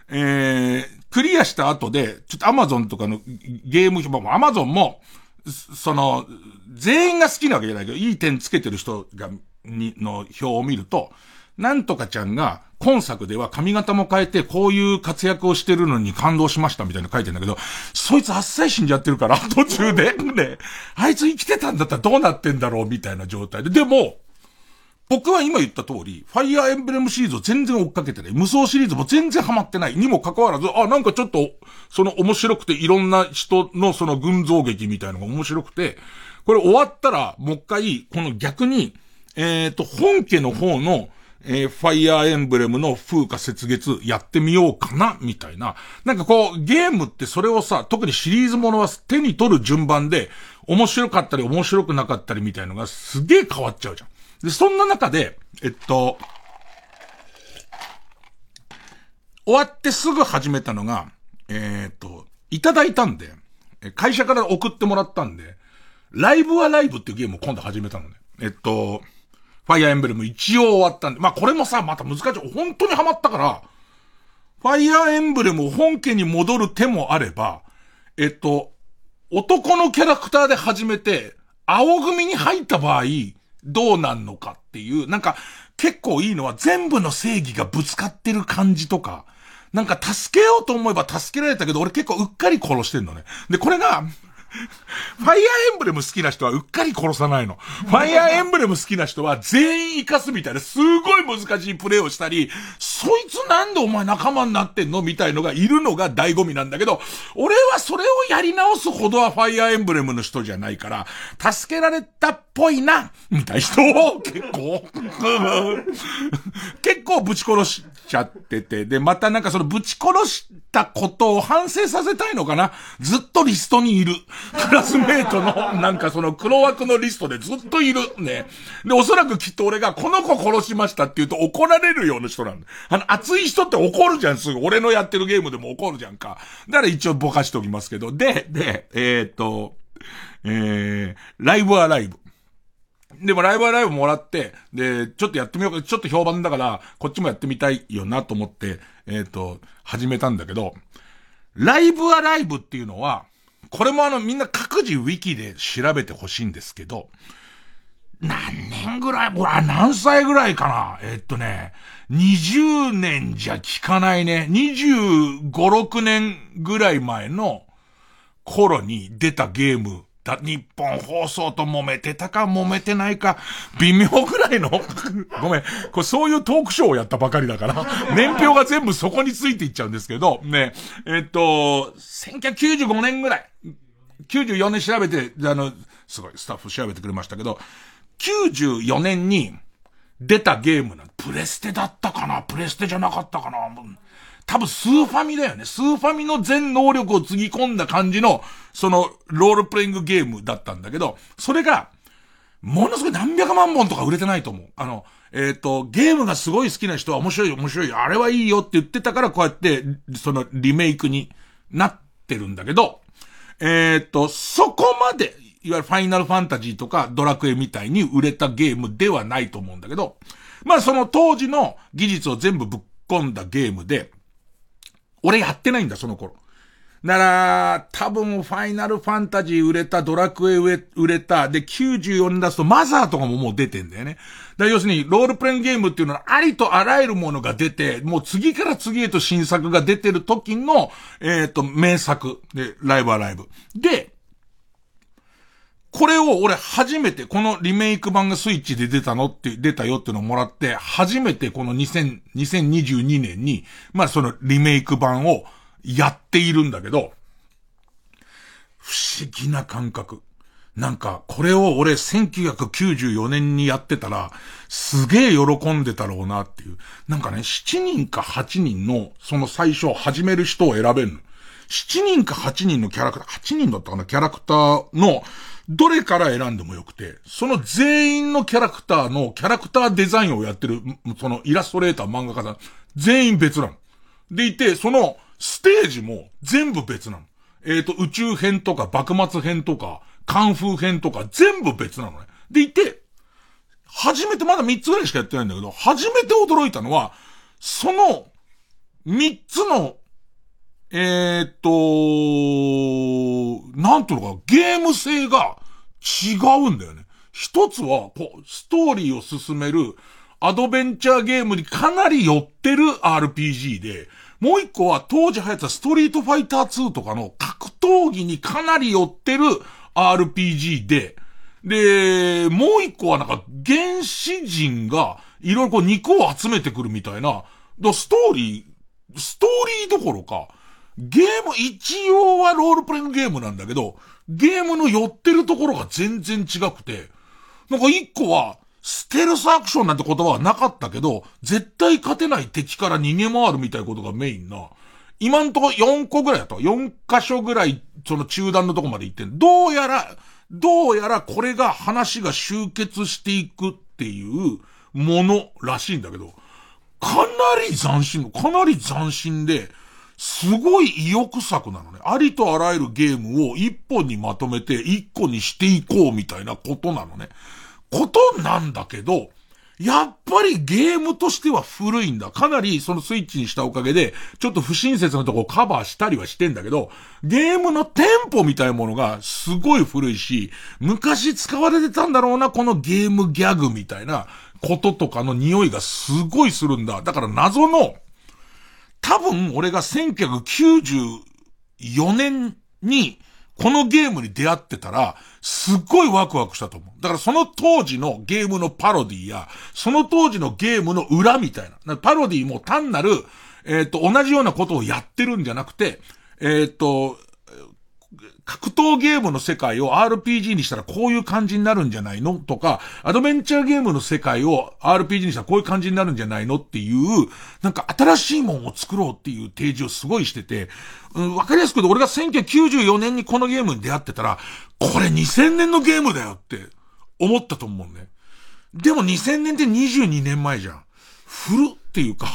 えー、クリアした後で、ちょっとアマゾンとかのゲーム、アマゾンも、その、全員が好きなわけじゃないけど、いい点つけてる人が、に、の表を見ると、なんとかちゃんが、今作では髪型も変えて、こういう活躍をしてるのに感動しましたみたいな書いてんだけど、そいつあっさり死んじゃってるから、途中で。ね、あいつ生きてたんだったらどうなってんだろうみたいな状態で。でも、僕は今言った通り、ファイアーエンブレムシリーズを全然追っかけてない。無双シリーズも全然ハマってないにもかかわらず、あ、なんかちょっと、その面白くていろんな人のその群像劇みたいなのが面白くて、これ終わったら、もう一回、この逆に、えっ、ー、と、本家の方の、えー、ファイアーエンブレムの風化雪月やってみようかな、みたいな。なんかこう、ゲームってそれをさ、特にシリーズものは手に取る順番で、面白かったり面白くなかったりみたいのがすげえ変わっちゃうじゃん。で、そんな中で、えっと、終わってすぐ始めたのが、えー、っと、いただいたんで、会社から送ってもらったんで、ライブはライブっていうゲームを今度始めたのね。えっと、ファイアーエンブレム一応終わったんで、まあこれもさ、また難しい。本当にハマったから、ファイアーエンブレム本家に戻る手もあれば、えっと、男のキャラクターで始めて、青組に入った場合、どうなんのかっていう、なんか結構いいのは全部の正義がぶつかってる感じとか、なんか助けようと思えば助けられたけど、俺結構うっかり殺してんのね。で、これが、ファイアーエンブレム好きな人はうっかり殺さないの。ファイアーエンブレム好きな人は全員生かすみたいなすごい難しいプレイをしたり、そいつなんでお前仲間になってんのみたいのがいるのが醍醐味なんだけど、俺はそれをやり直すほどはファイアーエンブレムの人じゃないから、助けられたっぽいな、みたいな人を結構結構ぶち殺しちゃってて、で、またなんかそのぶち殺したことを反省させたいのかなずっとリストにいる。クラスメイトの、なんかその黒枠のリストでずっといる。ね。で、おそらくきっと俺がこの子殺しましたって言うと怒られるような人なんだ。あの、熱い人って怒るじゃん、すぐ。俺のやってるゲームでも怒るじゃんか。だから一応ぼかしておきますけど。で、で、えー、っと、えー、ライブはライブ。でもライブはライブもらって、で、ちょっとやってみようか、ちょっと評判だから、こっちもやってみたいよなと思って、えっ、と、始めたんだけど、ライブはライブっていうのは、これもあのみんな各自ウィキで調べてほしいんですけど、何年ぐらい、ほら、何歳ぐらいかな。えっとね、20年じゃ効かないね。25、6年ぐらい前の頃に出たゲーム。だ、日本放送と揉めてたか揉めてないか、微妙ぐらいの。ごめん。これそういうトークショーをやったばかりだから、年表が全部そこについていっちゃうんですけど、ね、えっと、1995年ぐらい、94年調べて、あの、すごいスタッフ調べてくれましたけど、94年に出たゲームなプレステだったかな？プレステじゃなかったかな？多分スーファミだよね。スーファミの全能力をつぎ込んだ感じの、その、ロールプレイングゲームだったんだけど、それが、ものすごい何百万本とか売れてないと思う。あの、えっ、ー、と、ゲームがすごい好きな人は面白い面白い、あれはいいよって言ってたからこうやって、そのリメイクになってるんだけど、えっ、ー、と、そこまで、いわゆるファイナルファンタジーとかドラクエみたいに売れたゲームではないと思うんだけど、まあその当時の技術を全部ぶっ込んだゲームで、俺やってないんだ、その頃。だから、多分ファイナルファンタジー売れた、ドラクエ売れた、で、94年出すとマザーとかももう出てんだよね。だ要するに、ロールプレインゲームっていうのは、ありとあらゆるものが出て、もう次から次へと新作が出てる時の、えっ、ー、と、名作。で、ライブはライブ。で、これを俺初めて、このリメイク版がスイッチで出たのって、出たよってのをもらって、初めてこの2000、2022年に、まあそのリメイク版をやっているんだけど、不思議な感覚。なんか、これを俺1994年にやってたら、すげえ喜んでたろうなっていう。なんかね、7人か8人の、その最初始める人を選べるの。7人か8人のキャラクター、8人だったかな、キャラクターの、どれから選んでもよくて、その全員のキャラクターのキャラクターデザインをやってる、そのイラストレーター漫画家さん、全員別なの。でいて、そのステージも全部別なの。えっ、と、宇宙編とか幕末編とか、カンフー編とか全部別なのね。でいて、初めてまだ3つぐらいしかやってないんだけど、初めて驚いたのは、その、3つの、えー、っと、なんていうのか、ゲーム性が違うんだよね。一つは、こう、ストーリーを進める、アドベンチャーゲームにかなり寄ってる RPG で、もう一個は当時流行ったストリートファイター2とかの格闘技にかなり寄ってる RPG で、で、もう一個はなんか原始人がいろいろこう肉を集めてくるみたいな、ストーリー、ストーリーどころか、ゲーム、一応はロールプレイングゲームなんだけど、ゲームの寄ってるところが全然違くて、なんか一個は、ステルスアクションなんて言葉はなかったけど、絶対勝てない敵から逃げ回るみたいなことがメインな。今んとこ4個ぐらいだと。4箇所ぐらい、その中段のとこまで行ってん。どうやら、どうやらこれが話が集結していくっていうものらしいんだけど、かなり斬新、かなり斬新で、すごい意欲作なのね。ありとあらゆるゲームを一本にまとめて一個にしていこうみたいなことなのね。ことなんだけど、やっぱりゲームとしては古いんだ。かなりそのスイッチにしたおかげで、ちょっと不親切なとこをカバーしたりはしてんだけど、ゲームのテンポみたいなものがすごい古いし、昔使われてたんだろうな、このゲームギャグみたいなこととかの匂いがすごいするんだ。だから謎の、多分俺が1994年に、このゲームに出会ってたら、すっごいワクワクしたと思う。だからその当時のゲームのパロディや、その当時のゲームの裏みたいな。パロディも単なる、えっ、ー、と、同じようなことをやってるんじゃなくて、えっ、ー、と、格闘ゲームの世界を RPG にしたらこういう感じになるんじゃないの？とか、アドベンチャーゲームの世界を RPG にしたらこういう感じになるんじゃないの？っていう、なんか新しいもんを作ろうっていう提示をすごいしてて、うん、わかりやすく言うと俺が1994年にこのゲームに出会ってたら、これ2000年のゲームだよって思ったと思うね。でも2000年って22年前じゃん。古っていうか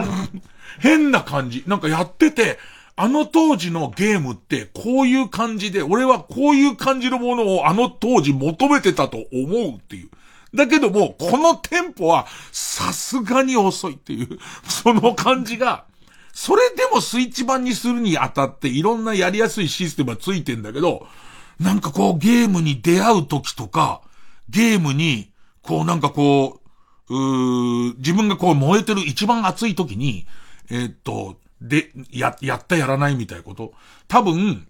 変な感じ。なんかやってて、あの当時のゲームってこういう感じで、俺はこういう感じのものをあの当時求めてたと思うっていう。だけども、このテンポはさすがに遅いっていう、その感じが、それでもスイッチ版にするにあたっていろんなやりやすいシステムがついてんだけど、なんかこうゲームに出会う時とか、ゲームに、こうなんかこう、う自分がこう燃えてる一番熱い時に、えー、っと、で、や、やったやらないみたいなこと。多分、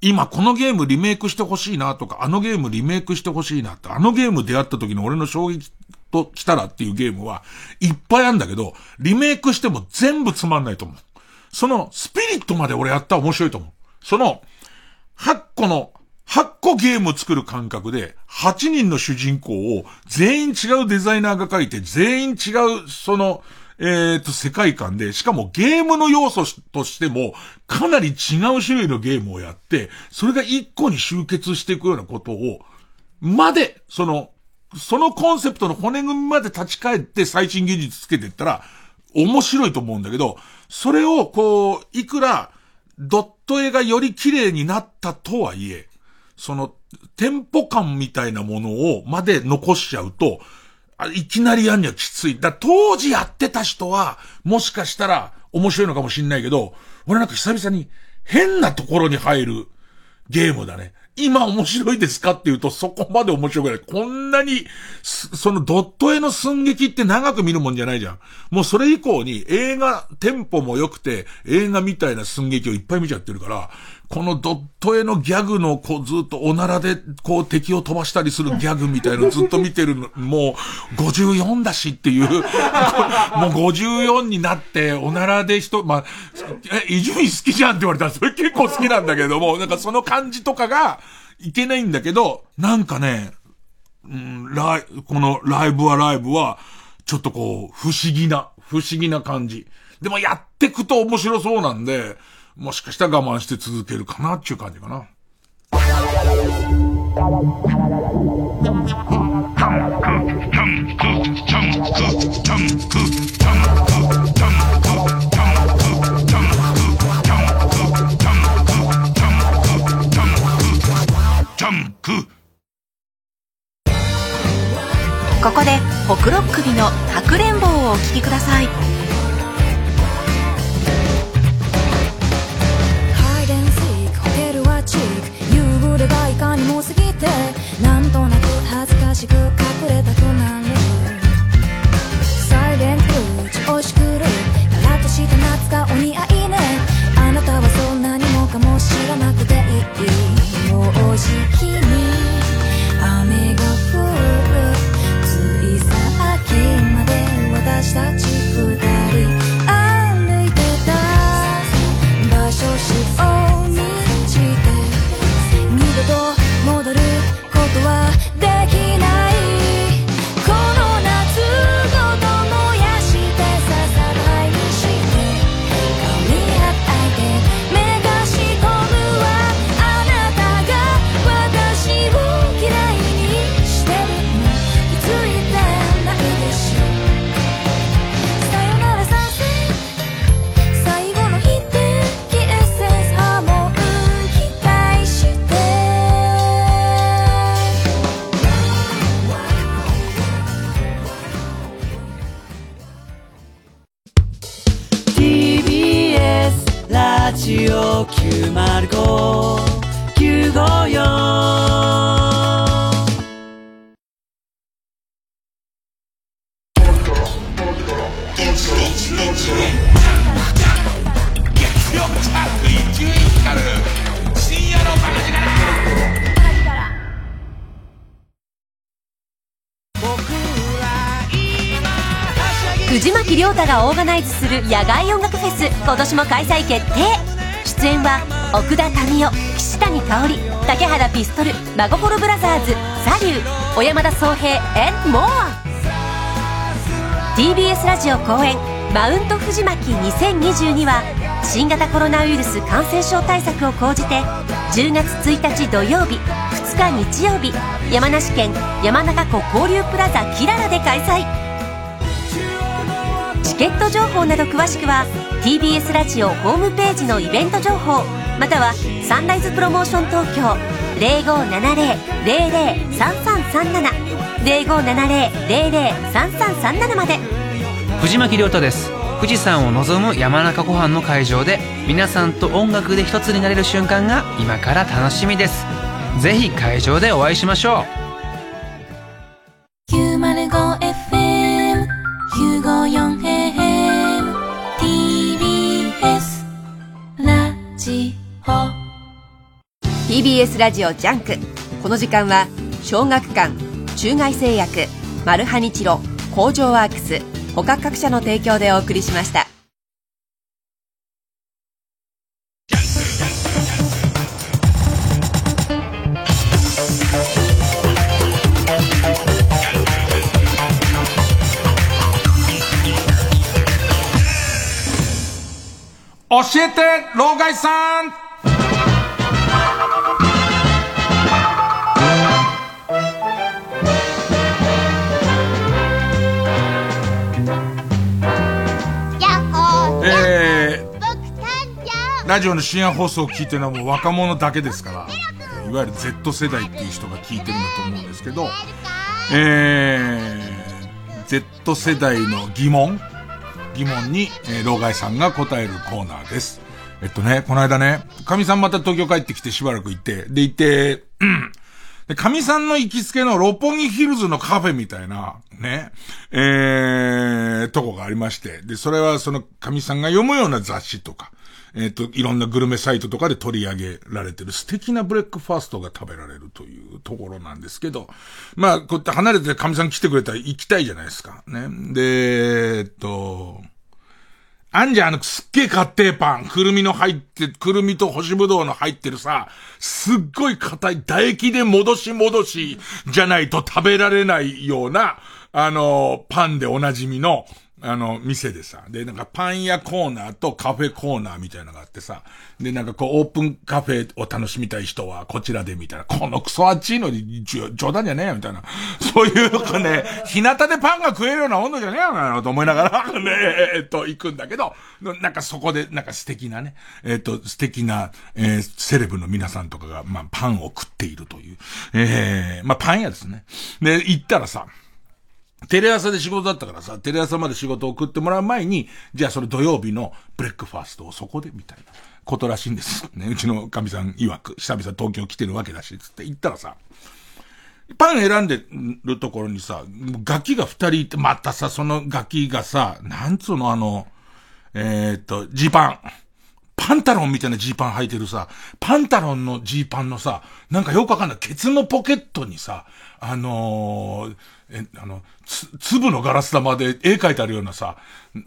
今このゲームリメイクしてほしいなとか、あのゲームリメイクしてほしいなって、あのゲーム出会った時の俺の衝撃と来たらっていうゲームはいっぱいあるんだけど、リメイクしても全部つまんないと思う。そのスピリットまで俺やったら面白いと思う。その、8個の、8個ゲーム作る感覚で、8人の主人公を全員違うデザイナーが書いて、全員違う、その、えっ、と、世界観で、しかもゲームの要素としても、かなり違う種類のゲームをやって、それが一個に集結していくようなことを、まで、その、そのコンセプトの骨組みまで立ち返って最新技術つけていったら、面白いと思うんだけど、それをこう、いくら、ドット絵がより綺麗になったとはいえ、その、テンポ感みたいなものをまで残しちゃうと、いきなりやんにはきつい。だ当時やってた人は、もしかしたら面白いのかもしんないけど、俺なんか久々に変なところに入るゲームだね。今面白いですかって言うとそこまで面白くない。こんなに、そのドット絵の寸劇って長く見るもんじゃないじゃん。もうそれ以降に映画、テンポも良くて映画みたいな寸劇をいっぱい見ちゃってるから、このドット絵のギャグのこうずっとおならでこう敵を飛ばしたりするギャグみたいのずっと見てるの、もう54だしっていう、もう54になっておならで人、まあ、え、伊集院好きじゃんって言われたらそれ結構好きなんだけども、なんかその感じとかがいけないんだけど、なんかね、うん、ライ、このライブはライブは、ちょっとこう、不思議な、不思議な感じ。でもやってくと面白そうなんで、もしかしたら我慢して続けるかなっていう感じかな。ここで、ほくろ首のかくれんぼをお聴きください。恥ずかしく隠れたくなるサイレントルー調子狂うカラッとした夏がお似合いねあなたはそんなにもかも知らなくていい。もうじきに雨が降る。ついさっきまで私たち藤巻亮太がオーガナイズする野外音楽フェス今年も開催決定出演は奥田民生岸谷香織竹原ピストル真心ブラザーズサリュー小山田宗平 and more TBS ラジオ公演マウント藤巻2022は新型コロナウイルス感染症対策を講じて10月1日土曜日2日日曜日山梨県山中湖交流プラザキララで開催。チケット情報など詳しくは TBS ラジオホームページのイベント情報またはサンライズプロモーション東京0570-003337 0570-003337まで。藤巻亮太です。富士山を望む山中湖畔の会場で皆さんと音楽で一つになれる瞬間が今から楽しみです。ぜひ会場でお会いしましょう。TBS ラジオジャンク。この時間は小学館中外製薬マルハニチロ工場ワークス他各社の提供でお送りしました。教えて、老害さん。ラジオの深夜放送を聞いてるのはもう若者だけですから、いわゆる Z 世代っていう人が聞いてるんだと思うんですけど、えー、Z 世代の疑問疑問に、えー、老害さんが答えるコーナーです。えっとね、この間ね、カミさんまた東京帰ってきてしばらく行って、で行って、うん。で、カミさんの行きつけの六本木ヒルズのカフェみたいな、ね、えー、とこがありまして、で、それはそのカミさんが読むような雑誌とか、えっ、と、いろんなグルメサイトとかで取り上げられてる素敵なブレックファーストが食べられるというところなんですけど、まあ、こうやって離れてカミさん来てくれたら行きたいじゃないですか。ね。で、えっと、あんじゃん、あの、すっげえ買ってパン。くるみの入って、くるみと干しぶどうの入ってるさ、すっごい硬い唾液で戻し戻しじゃないと食べられないような、あの、パンでおなじみの、あの、店でさ。で、なんかパン屋コーナーとカフェコーナーみたいなのがあってさ。で、なんかこう、オープンカフェを楽しみたい人はこちらでみたいな。このクソ暑いのに、冗談じゃねえよみたいな。そういうのがね、日向でパンが食えるような温度じゃねえよな、と思いながら、ね、えっと、行くんだけど、なんかそこで、なんか素敵なね、えっと、素敵な、えーセレブの皆さんとかが、まあ、パンを食っているという。えー、まあ、パン屋ですね。で、行ったらさ、テレ朝で仕事だったからさ、テレ朝まで仕事を送ってもらう前に、じゃあそれ土曜日のブレックファーストをそこで、みたいなことらしいんです。ね、うちの神さん曰く、久々東京来てるわけだし、つって言ったらさ、パン選んでるところにさ、ガキが二人いて、またさ、そのガキがさ、なんつうのあの、えー、っと、ジーパン。パンタロンみたいなジーパン履いてるさ、パンタロンのジーパンのさ、なんかよくわかんない、ケツのポケットにさ、あのー、え、あの、つ、粒のガラス玉で絵描いてあるようなさ、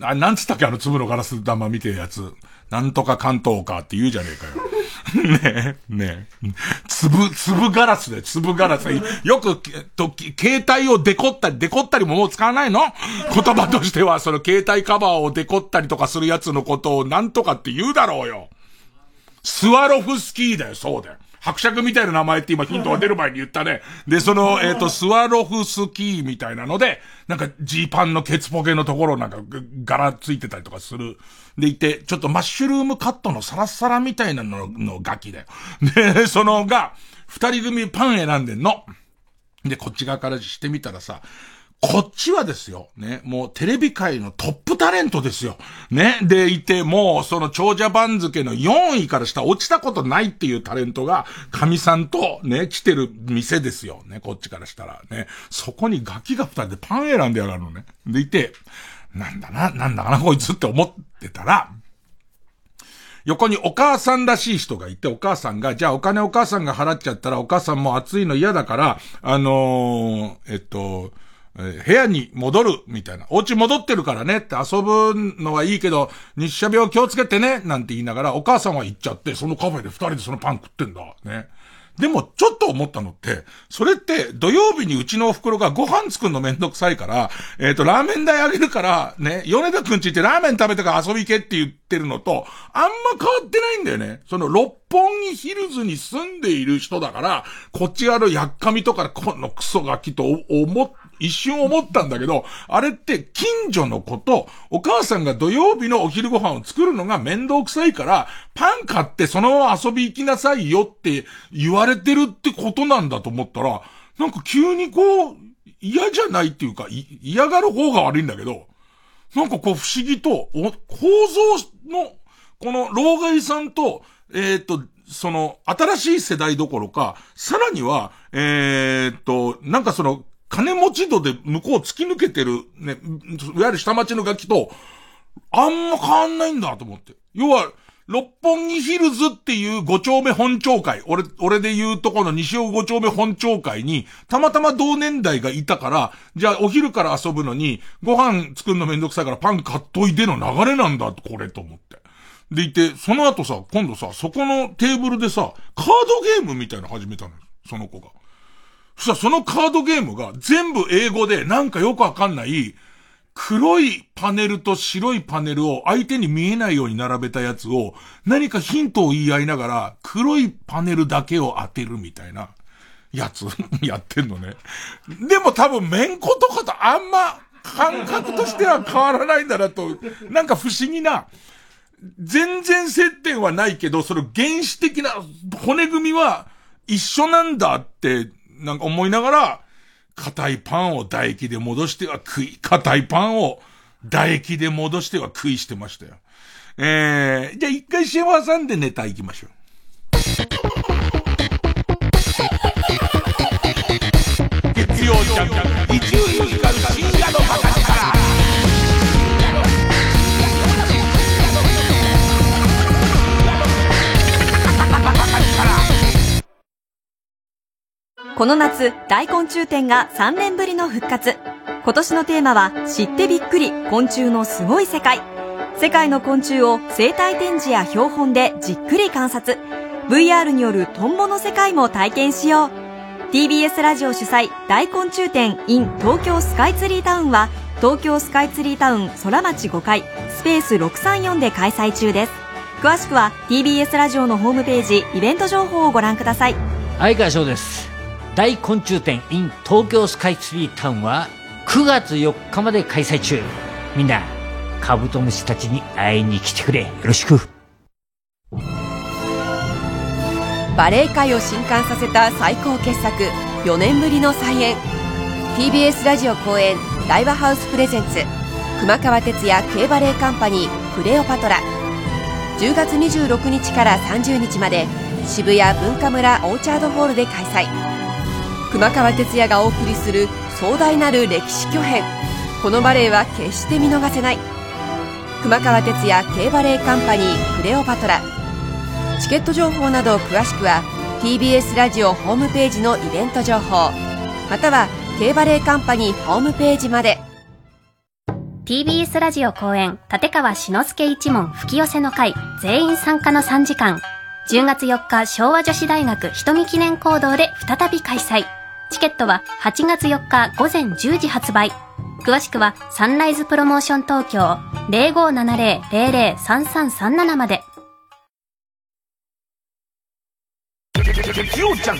あ、なんつったっけあの粒のガラス玉見てるやつ。なんとか関東かって言うじゃねえかよ。ねえ、ねえ。粒、粒ガラスで、粒ガラス。よく、と、携帯をデコったり、デコったりももう使わないの？言葉としては、その携帯カバーをデコったりとかするやつのことをなんとかって言うだろうよ。スワロフスキーだよ、そうだよ。伯爵みたいな名前って今ヒントが出る前に言ったね。で、その、えっ、ー、と、スワロフスキーみたいなので、なんかジーパンのケツポケのところなんか柄ついてたりとかする。でいて、ちょっとマッシュルームカットのサラッサラみたいなののガキだよ。で、そのが、二人組パン選んでんの。で、こっち側からしてみたらさ、こっちはですよ。ね。もうテレビ界のトップタレントですよ。ね。でいて、もうその長者番付の4位から下落ちたことないっていうタレントが、神さんとね、来てる店ですよ。ね。こっちからしたらね。そこにガキが2人でパン選んでやがるのね。でいて、なんだな、なんだかな、こいつって思ってたら、横にお母さんらしい人がいて、お母さんが、じゃあお金お母さんが払っちゃったらお母さんも暑いの嫌だから、あのー、えっと、え部屋に戻る、みたいな。お家戻ってるからねって遊ぶのはいいけど、日射病気をつけてね、なんて言いながら、お母さんは行っちゃって、そのカフェで二人でそのパン食ってんだ。ね。でも、ちょっと思ったのって、それって、土曜日にうちのお袋がご飯作るのめんどくさいから、えっ、ー、と、ラーメン代あげるから、ね、米田くんちってラーメン食べてから遊び行けって言ってるのと、あんま変わってないんだよね。その、六本木ヒルズに住んでいる人だから、こっち側のやっかみとか、このクソガキと思っ一瞬思ったんだけど、あれって近所の子と、お母さんが土曜日のお昼ご飯を作るのが面倒くさいから、パン買ってそのまま遊び行きなさいよって言われてるってことなんだと思ったら、なんか急にこう、嫌じゃないっていうか、嫌がる方が悪いんだけど、なんかこう不思議と、構造の、この老害さんと、えっ、ー、と、その、新しい世代どころか、さらには、えっ、と、なんかその、金持ち度で向こう突き抜けてる、ね、いわゆる下町の楽器と、あんま変わんないんだと思って。要は、六本木ヒルズっていう五丁目本町会、俺、俺で言うとこの西尾五丁目本町会に、たまたま同年代がいたから、じゃあお昼から遊ぶのに、ご飯作るのめんどくさいからパン買っといての流れなんだ、これと思って。でいて、その後さ、今度さ、そこのテーブルでさ、カードゲームみたいなの始めたのよ。その子が。そしたらそのカードゲームが全部英語でなんかよくわかんない黒いパネルと白いパネルを相手に見えないように並べたやつを何かヒントを言い合いながら黒いパネルだけを当てるみたいなやつ やってんのね。でも多分めんことかとあんま感覚としては変わらないんだなと、なんか不思議な、全然接点はないけど、その原始的な骨組みは一緒なんだってなんか思いながら、硬いパンを唾液で戻しては食い、硬いパンを唾液で戻しては食いしてましたよ。えー、じゃあ一回 CM 挟んでネタ行きましょう。月曜ジャン伊集院光深夜の博士この夏、大昆虫展が3年ぶりの復活。今年のテーマは、知ってびっくり、昆虫のすごい世界。世界の昆虫を生態展示や標本でじっくり観察。VR によるトンボの世界も体験しよう。TBS ラジオ主催大昆虫展 in 東京スカイツリータウンは東京スカイツリータウン空町5階スペース634で開催中です詳しくは TBS ラジオのホームページイベント情報をご覧ください相川翔です大昆虫展 in 東京スカイツリータウンは9月4日まで開催中。みんなカブトムシたちに会いに来てくれ。よろしく。バレエ界を震撼させた最高傑作4年ぶりの再演。TBS ラジオ公演大和ハウスプレゼンツ熊川哲也競馬レーカンパニークレオパトラ。10月26日から30日まで渋谷文化村オーチャードホールで開催。熊川哲也がお送りする壮大なる歴史巨編。このバレエは決して見逃せない。熊川哲也競馬レーカンパニークレオパトラ。チケット情報など詳しくは TBS ラジオホームページのイベント情報。または競馬レーカンパニーホームページまで。TBS ラジオ公演立川志の輔一門吹き寄せの会全員参加の3時間。10月4日昭和女子大学瞳記念講堂で再び開催チケットは8月4日午前10時発売詳しくはサンライズプロモーション東京0570-003337までキヨちゃん伊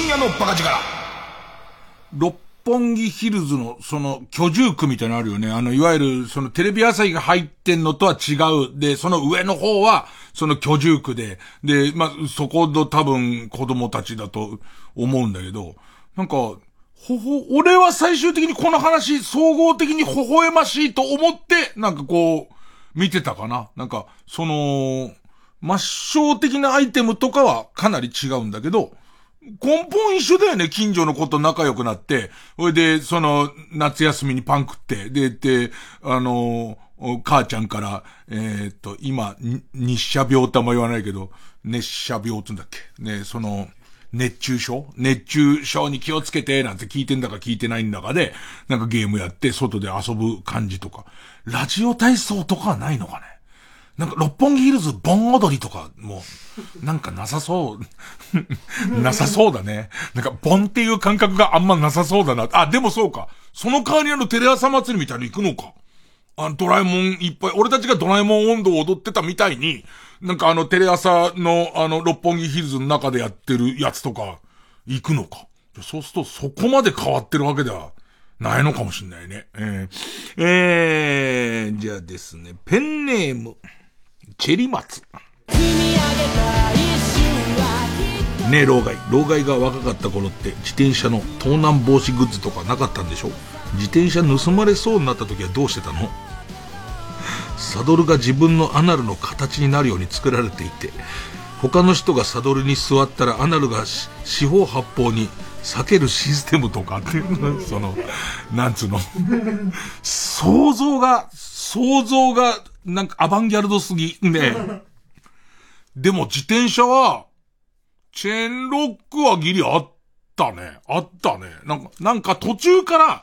深夜のバカ力六本木ヒルズのその居住区みたいなのあるよね。あの、いわゆるそのテレビ朝日が入ってんのとは違う。で、その上の方はその居住区で、で、まあ、そこの多分子供たちだと思うんだけど、なんか、ほほ、俺は最終的にこの話、総合的に微笑ましいと思って、なんかこう、見てたかな。なんか、その、抹消的なアイテムとかはかなり違うんだけど、根本一緒だよね、近所の子と仲良くなって、それで、その、夏休みにパン食って、で、で、あの、母ちゃんから、えーっと、今、日射病とあんま言わないけど、熱射病って言うんだっけ？ね、その、熱中症？熱中症に気をつけて、なんて聞いてんだか聞いてないんだかで、なんかゲームやって、外で遊ぶ感じとか。ラジオ体操とかはないのかね？なんか、六本木ヒルズ盆踊りとか、もう、なんかなさそう。なさそうだね。なんか、盆っていう感覚があんまなさそうだな。あ、でもそうか。その代わりあのテレ朝祭りみたいに行くのか。あの、ドラえもんいっぱい、俺たちがドラえもん温度を踊ってたみたいに、なんかあのテレ朝のあの六本木ヒルズの中でやってるやつとか、行くのか。そうするとそこまで変わってるわけではないのかもしんないね。えー、えー、じゃあですね、ペンネーム、チェリマツ。ねえ、老害。老害が若かった頃って自転車の盗難防止グッズとかなかったんでしょ？自転車盗まれそうになった時はどうしてたの？サドルが自分のアナルの形になるように作られていて、他の人がサドルに座ったらアナルが四方八方に避けるシステムとかっていう、その、なんつうの？想像が、想像が、なんかアバンギャルドすぎ。ね。でも自転車は、チェーンロックはギリあったね。あったね。なんか、なんか途中から、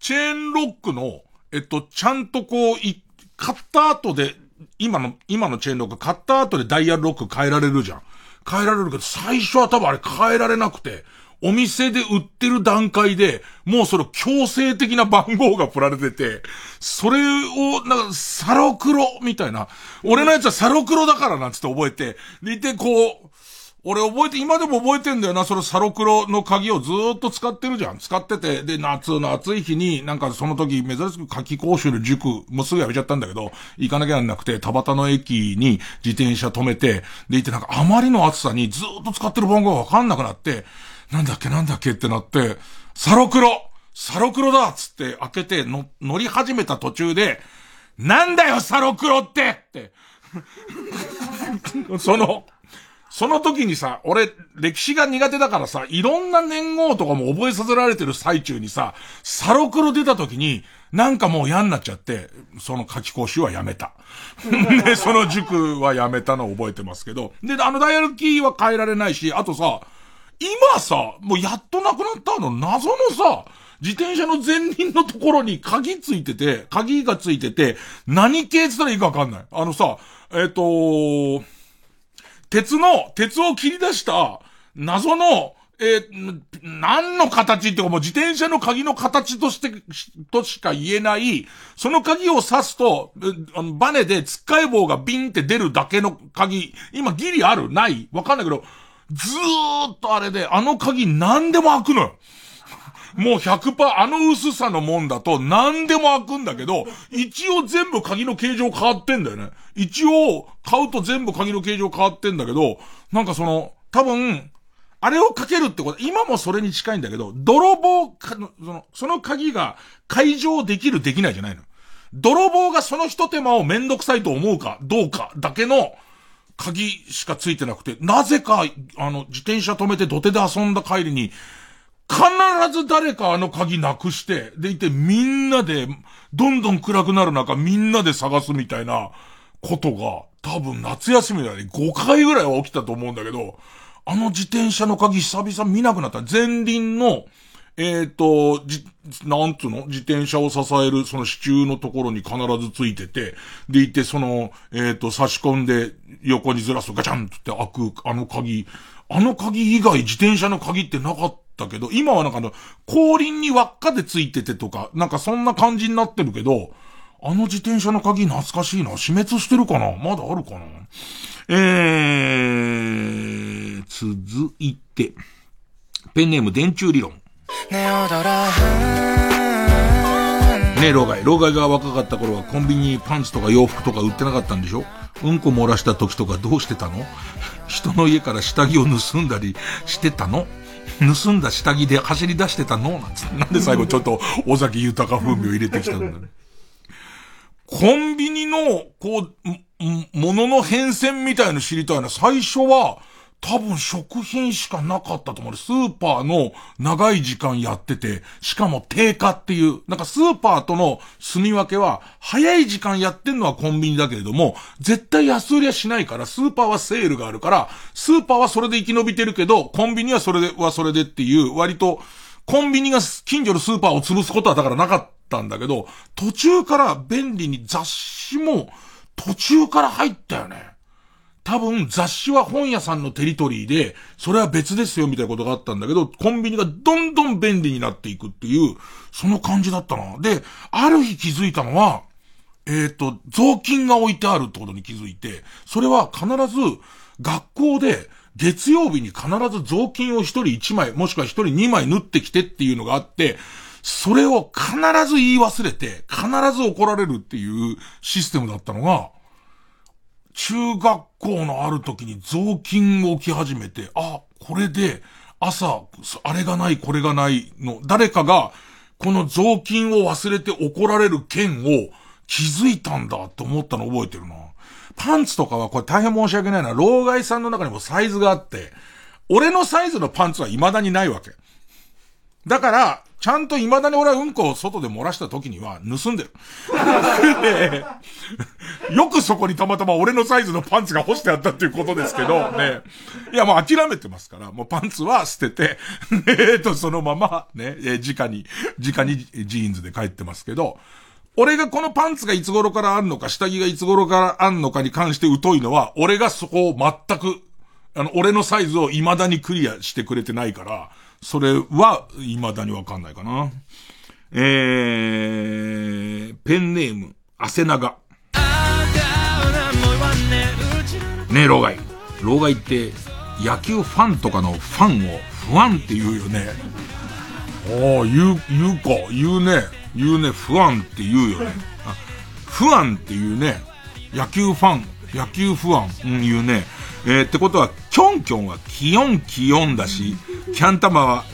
チェーンロックの、えっと、ちゃんとこう、い、買った後で、今の、今のチェーンロック買った後でダイヤルロック変えられるじゃん。変えられるけど、最初は多分あれ変えられなくて、お店で売ってる段階で、もうその強制的な番号が振られてて、それを、なんか、サロクロみたいな。俺のやつはサロクロだからなんつって覚えて、でいてこう、俺覚えて、今でも覚えてんだよな、そのサロクロの鍵をずっと使ってるじゃん。使ってて、で、夏の暑い日に、なんかその時、珍しく夏季講習の塾、もうすぐやめちゃったんだけど、行かなきゃなんなくて、田端の駅に自転車止めて、で、行ってなんかあまりの暑さにずっと使ってる番号がわかんなくなって、なんだっけなんだっけってなって、サロクロサロクロだっつって開けての乗り始めた途中で、なんだよサロクロってって。その、その時にさ、俺、歴史が苦手だからさ、いろんな年号とかも覚えさせられてる最中にさ、サロクロ出た時に、なんかもう嫌になっちゃって、その夏季講習はやめた。で、その塾はやめたのを覚えてますけど。で、あのダイヤルキーは変えられないし、あとさ、今さ、もうやっとなくなったの、謎のさ、自転車の前輪のところに鍵ついてて、鍵がついてて、何系って言ったらいいかわかんない。あのさ、えっ、と鉄の、鉄を切り出した、謎の、えー何の形っていうかもう自転車の鍵の形として、としか言えない、その鍵を刺すと、あのバネでつっかえ棒がビンって出るだけの鍵、今ギリある？ない？わかんないけど、ずーっとあれで、あの鍵何でも開くのよ。もう100%あの薄さのもんだと何でも開くんだけど、一応全部鍵の形状変わってんだよね。一応買うと全部鍵の形状変わってんだけど、なんかその、多分、あれをかけるってこと、今もそれに近いんだけど、泥棒か、その、その鍵が解錠できるできないじゃないの。泥棒がその一手間をめんどくさいと思うか、どうかだけの鍵しかついてなくて、なぜか、あの、自転車止めて土手で遊んだ帰りに、必ず誰かあの鍵なくして、でいてみんなで、どんどん暗くなる中みんなで探すみたいなことが、多分夏休みだね、5回ぐらいは起きたと思うんだけど、あの自転車の鍵久々見なくなった。前輪の、えっ、ー、と、じ、なんつうの？自転車を支える、その支柱のところに必ずついてて、でいて、その、えっ、ー、と、差し込んで、横にずらすとガチャンって開く、あの鍵、あの鍵以外自転車の鍵ってなかったけど、今はなんかの、後輪に輪っかでついててとか、なんかそんな感じになってるけど、あの自転車の鍵懐かしいな。死滅してるかな？まだあるかな？えー、続いて、ペンネーム電柱理論。ねえ、老害。老害が若かった頃はコンビニパンツとか洋服とか売ってなかったんでしょ？うんこ漏らした時とかどうしてたの？人の家から下着を盗んだりしてたの？盗んだ下着で走り出してたの？なんてなんで最後ちょっと尾崎豊風味を入れてきたんだね。コンビニの、こう、ものの変遷みたいの知りたいな。最初は、多分食品しかなかったと思う。スーパーの長い時間やってて、しかも定価っていう、なんかスーパーとの住み分けは、早い時間やってんのはコンビニだけれども、絶対安売りはしないから、スーパーはセールがあるから、スーパーはそれで生き延びてるけど、コンビニはそれで、はそれでっていう、割と、コンビニが近所のスーパーを潰すことはだからなかったんだけど、途中から便利に雑誌も、途中から入ったよね。多分雑誌は本屋さんのテリトリーで、それは別ですよみたいなことがあったんだけど、コンビニがどんどん便利になっていくっていう、その感じだったな。で、ある日気づいたのは、えっ、ー、と、雑巾が置いてあるってことに気づいて、それは必ず学校で月曜日に必ず雑巾を一人一枚、もしくは一人二枚縫ってきてっていうのがあって、それを必ず言い忘れて、必ず怒られるっていうシステムだったのが、中学校のある時に雑巾を置き始めて、あ、これで、朝、あれがない、これがないの、誰かが、この雑巾を忘れて怒られる件を気づいたんだって思ったの覚えてるな。パンツとかはこれ大変申し訳ないな。老害さんの中にもサイズがあって、俺のサイズのパンツは未だにないわけ。だから、ちゃんと未だに俺はうんこを外で漏らした時には盗んでる。よくそこにたまたま俺のサイズのパンツが干してあったっていうことですけど、ね。いや、もう諦めてますから、もうパンツは捨てて、えっと、そのまま、ね、えー、直に、直にジーンズで帰ってますけど、俺がこのパンツがいつ頃からあるのか、下着がいつ頃からあるのかに関して疎いのは、俺がそこを全く、あの、俺のサイズを未だにクリアしてくれてないから、それは、未だにわかんないかな。えー、ペンネーム、汗長。ねえ、老害。老害って、野球ファンとかのファンを不安って言うよね。ああ、言う、言うか、言うね。言うね、不安って言うよね。不安って言うね。野球ファン、野球不安、うん、言うね。えー、ってことは、キョンキョンはキヨンキヨンだし、キャンタマは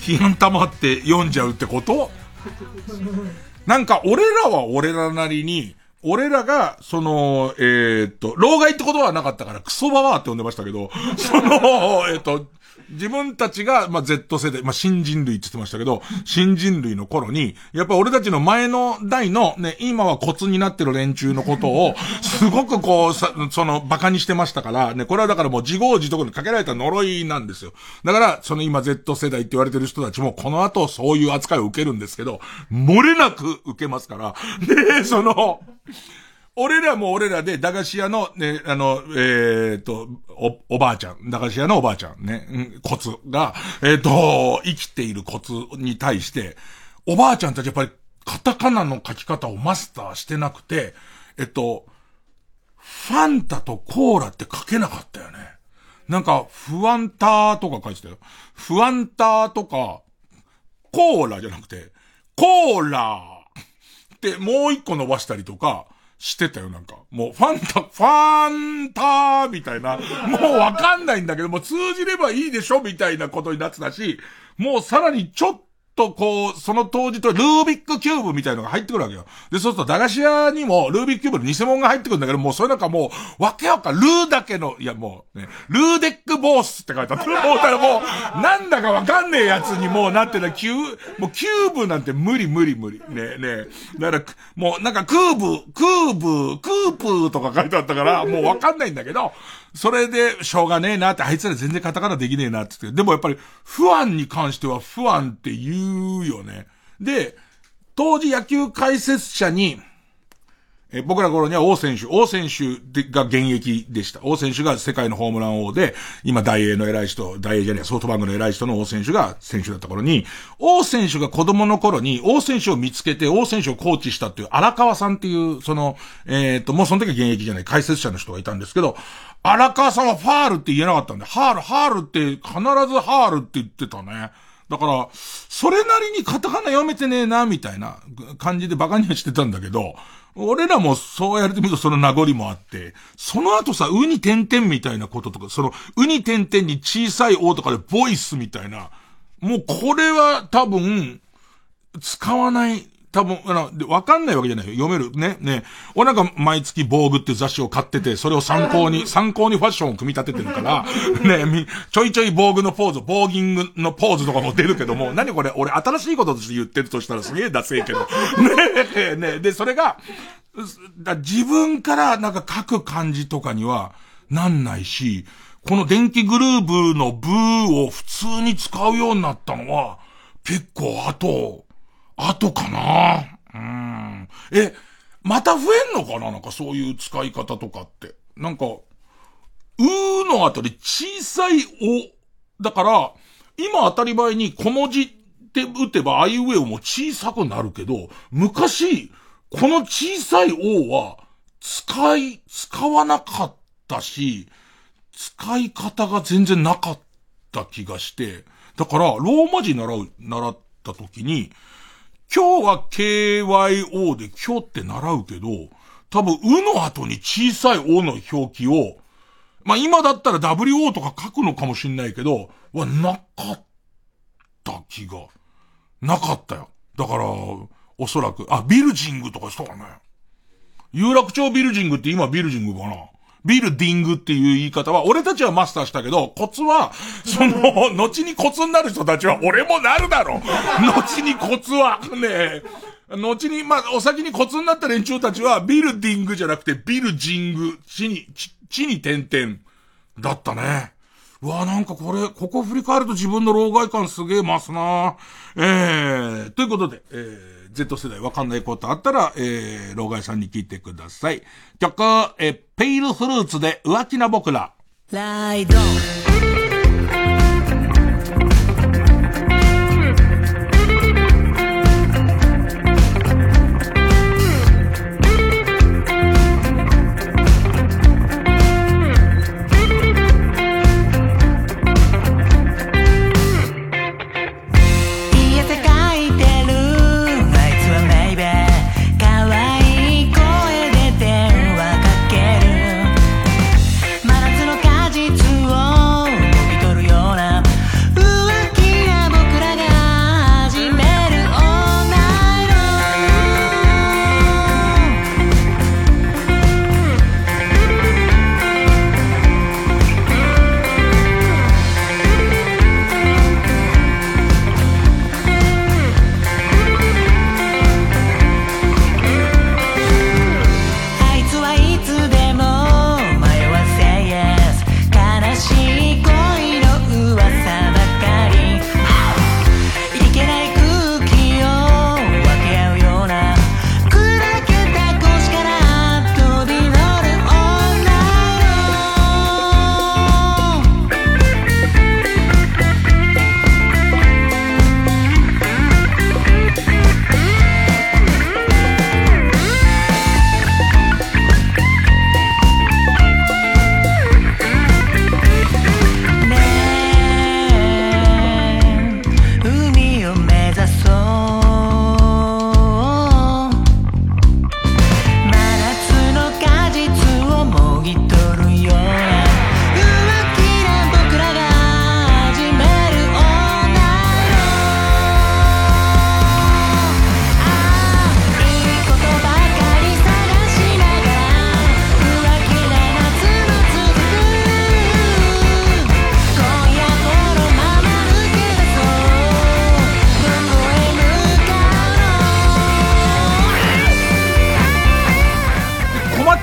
気温玉って読んじゃうってこと？なんか俺らは俺らなりに、俺らが、その、えー、っと、老害ってことはなかったから、クソババアって呼んでましたけど、その、えー、っと、自分たちが、まあ、Z 世代、まあ、新人類って言ってましたけど、新人類の頃に、やっぱ俺たちの前の代のね、今はコツになってる連中のことを、すごくこう、さ、その、馬鹿にしてましたから、ね、これはだからもう自業自得にかけられた呪いなんですよ。だから、その今 Z 世代って言われてる人たちも、この後そういう扱いを受けるんですけど、漏れなく受けますから、で、その、俺らも俺らで、駄菓子屋の、ね、あの、えー、と、お、おばあちゃん、駄菓子屋のおばあちゃんね、うん、コツが、えー、と、生きているコツに対して、おばあちゃんたちやっぱり、カタカナの書き方をマスターしてなくて、えっと、ファンタとコーラって書けなかったよね。なんか、不安ターとか書いてたよ。不安ターとか、コーラじゃなくて、コーラってもう一個伸ばしたりとか、してたよ、なんか。もう、ファンタ、ファンターみたいな。もうわかんないんだけど、もう通じればいいでしょみたいなことになってたし、もうさらにちょっとこう、その当時とルービックキューブみたいのが入ってくるわけよ。で、そうすると駄菓子屋にもルービックキューブの偽物が入ってくるんだけど、もうそれなんかもう、わけわかん、ルーだけの、いやもうね、ルーデックボースって書いてあった。もうたらもう、なんだかわかんねえやつにもうなってた、キュー、もうキューブなんて無理無理無理。ねね。だから、もうなんかクーブ、クーブ、クープーとか書いてあったから、もうわかんないんだけど、それで、しょうがねえなって、あいつら全然カタカナできねえなって言って。でもやっぱり、不安に関しては不安って言うよね。で、当時野球解説者に、え僕ら頃には王選手、王選手が現役でした。王選手が世界のホームラン王で、今大英の偉い人、大英じゃねえ、ソフトバンクの偉い人の王選手が選手だった頃に、王選手が子供の頃に王選手を見つけて王選手をコーチしたっていう荒川さんっていう、その、えっ、と、もうその時は現役じゃない解説者の人がいたんですけど、荒川さんはファールって言えなかったんで、ハール、ハールって必ずハールって言ってたね。だから、それなりにカタカナ読めてねえな、みたいな感じでバカにはしてたんだけど、俺らもそうやれてみるとその名残もあって、その後さ、ウニ点々みたいなこととか、その、ウニ点々に小さい O とかでボイスみたいな、もうこれは多分、使わない、多分、あの、でわかんないわけじゃないよ。読める。ね、ね。俺なんか毎月防具っていう雑誌を買ってて、それを参考に、参考にファッションを組み立ててるから、ね、み、ちょいちょい防具のポーズ、ボーギングのポーズとかも出るけども、何これ、俺新しいこととして言ってるとしたらすげえダセえけど。ね、ね、で、それが、だ自分からなんか書く感じとかにはなんないし、この電気グルーブのブーを普通に使うようになったのは、結構後、後かな？うん。え、また増えんのかな？なんかそういう使い方とかって。なんか、うーの後で小さいお、だから、今当たり前に小文字って打てばあいうえおも小さくなるけど、昔、この小さいおは、使い、使わなかったし、使い方が全然なかった気がして、だから、ローマ字習う、習った時に、今日は KYO で今日って習うけど、多分、うの後に小さい O の表記を、まあ、今だったら WO とか書くのかもしんないけど、は、なかった気が、なかったよ。だから、おそらく、あ、ビルジングとかしたかね。有楽町ビルジングって今ビルジングかな。ビルディングっていう言い方は、俺たちはマスターしたけど、コツは、その、後にコツになる人たちは、俺もなるだろう。後にコツは、ねえ、後に、まあ、お先にコツになった連中たちは、ビルディングじゃなくて、ビルジング、地に、地地に点々、だったね。うわ、なんかこれ、ここ振り返ると自分の老害感すげえ増すなえー、ということで、えー、Z 世代わかんないことあったら、えー、老害さんに聞いてください。曲、えー、ペイルフルーツで浮気な僕ら。ライド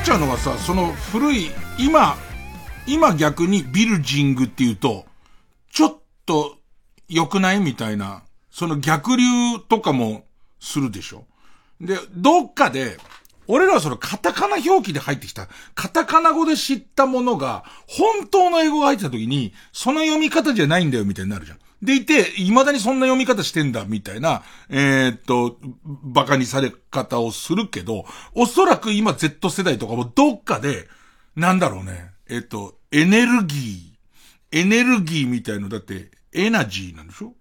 さ、その古い、今、今逆にビルジングっていうと、ちょっと良くないみたいな、その逆流とかもするでしょで、どっかで、俺らはそのカタカナ表記で入ってきた、カタカナ語で知ったものが、本当の英語が入ってた時に、その読み方じゃないんだよみたいになるじゃん。でいて、未だにそんな読み方してんだ、みたいな、えー、っと、馬鹿にされ方をするけど、おそらく今 Z 世代とかもどっかで、なんだろうね、えー、っと、エネルギー、エネルギーみたいのだって、エナジーなんでしょ？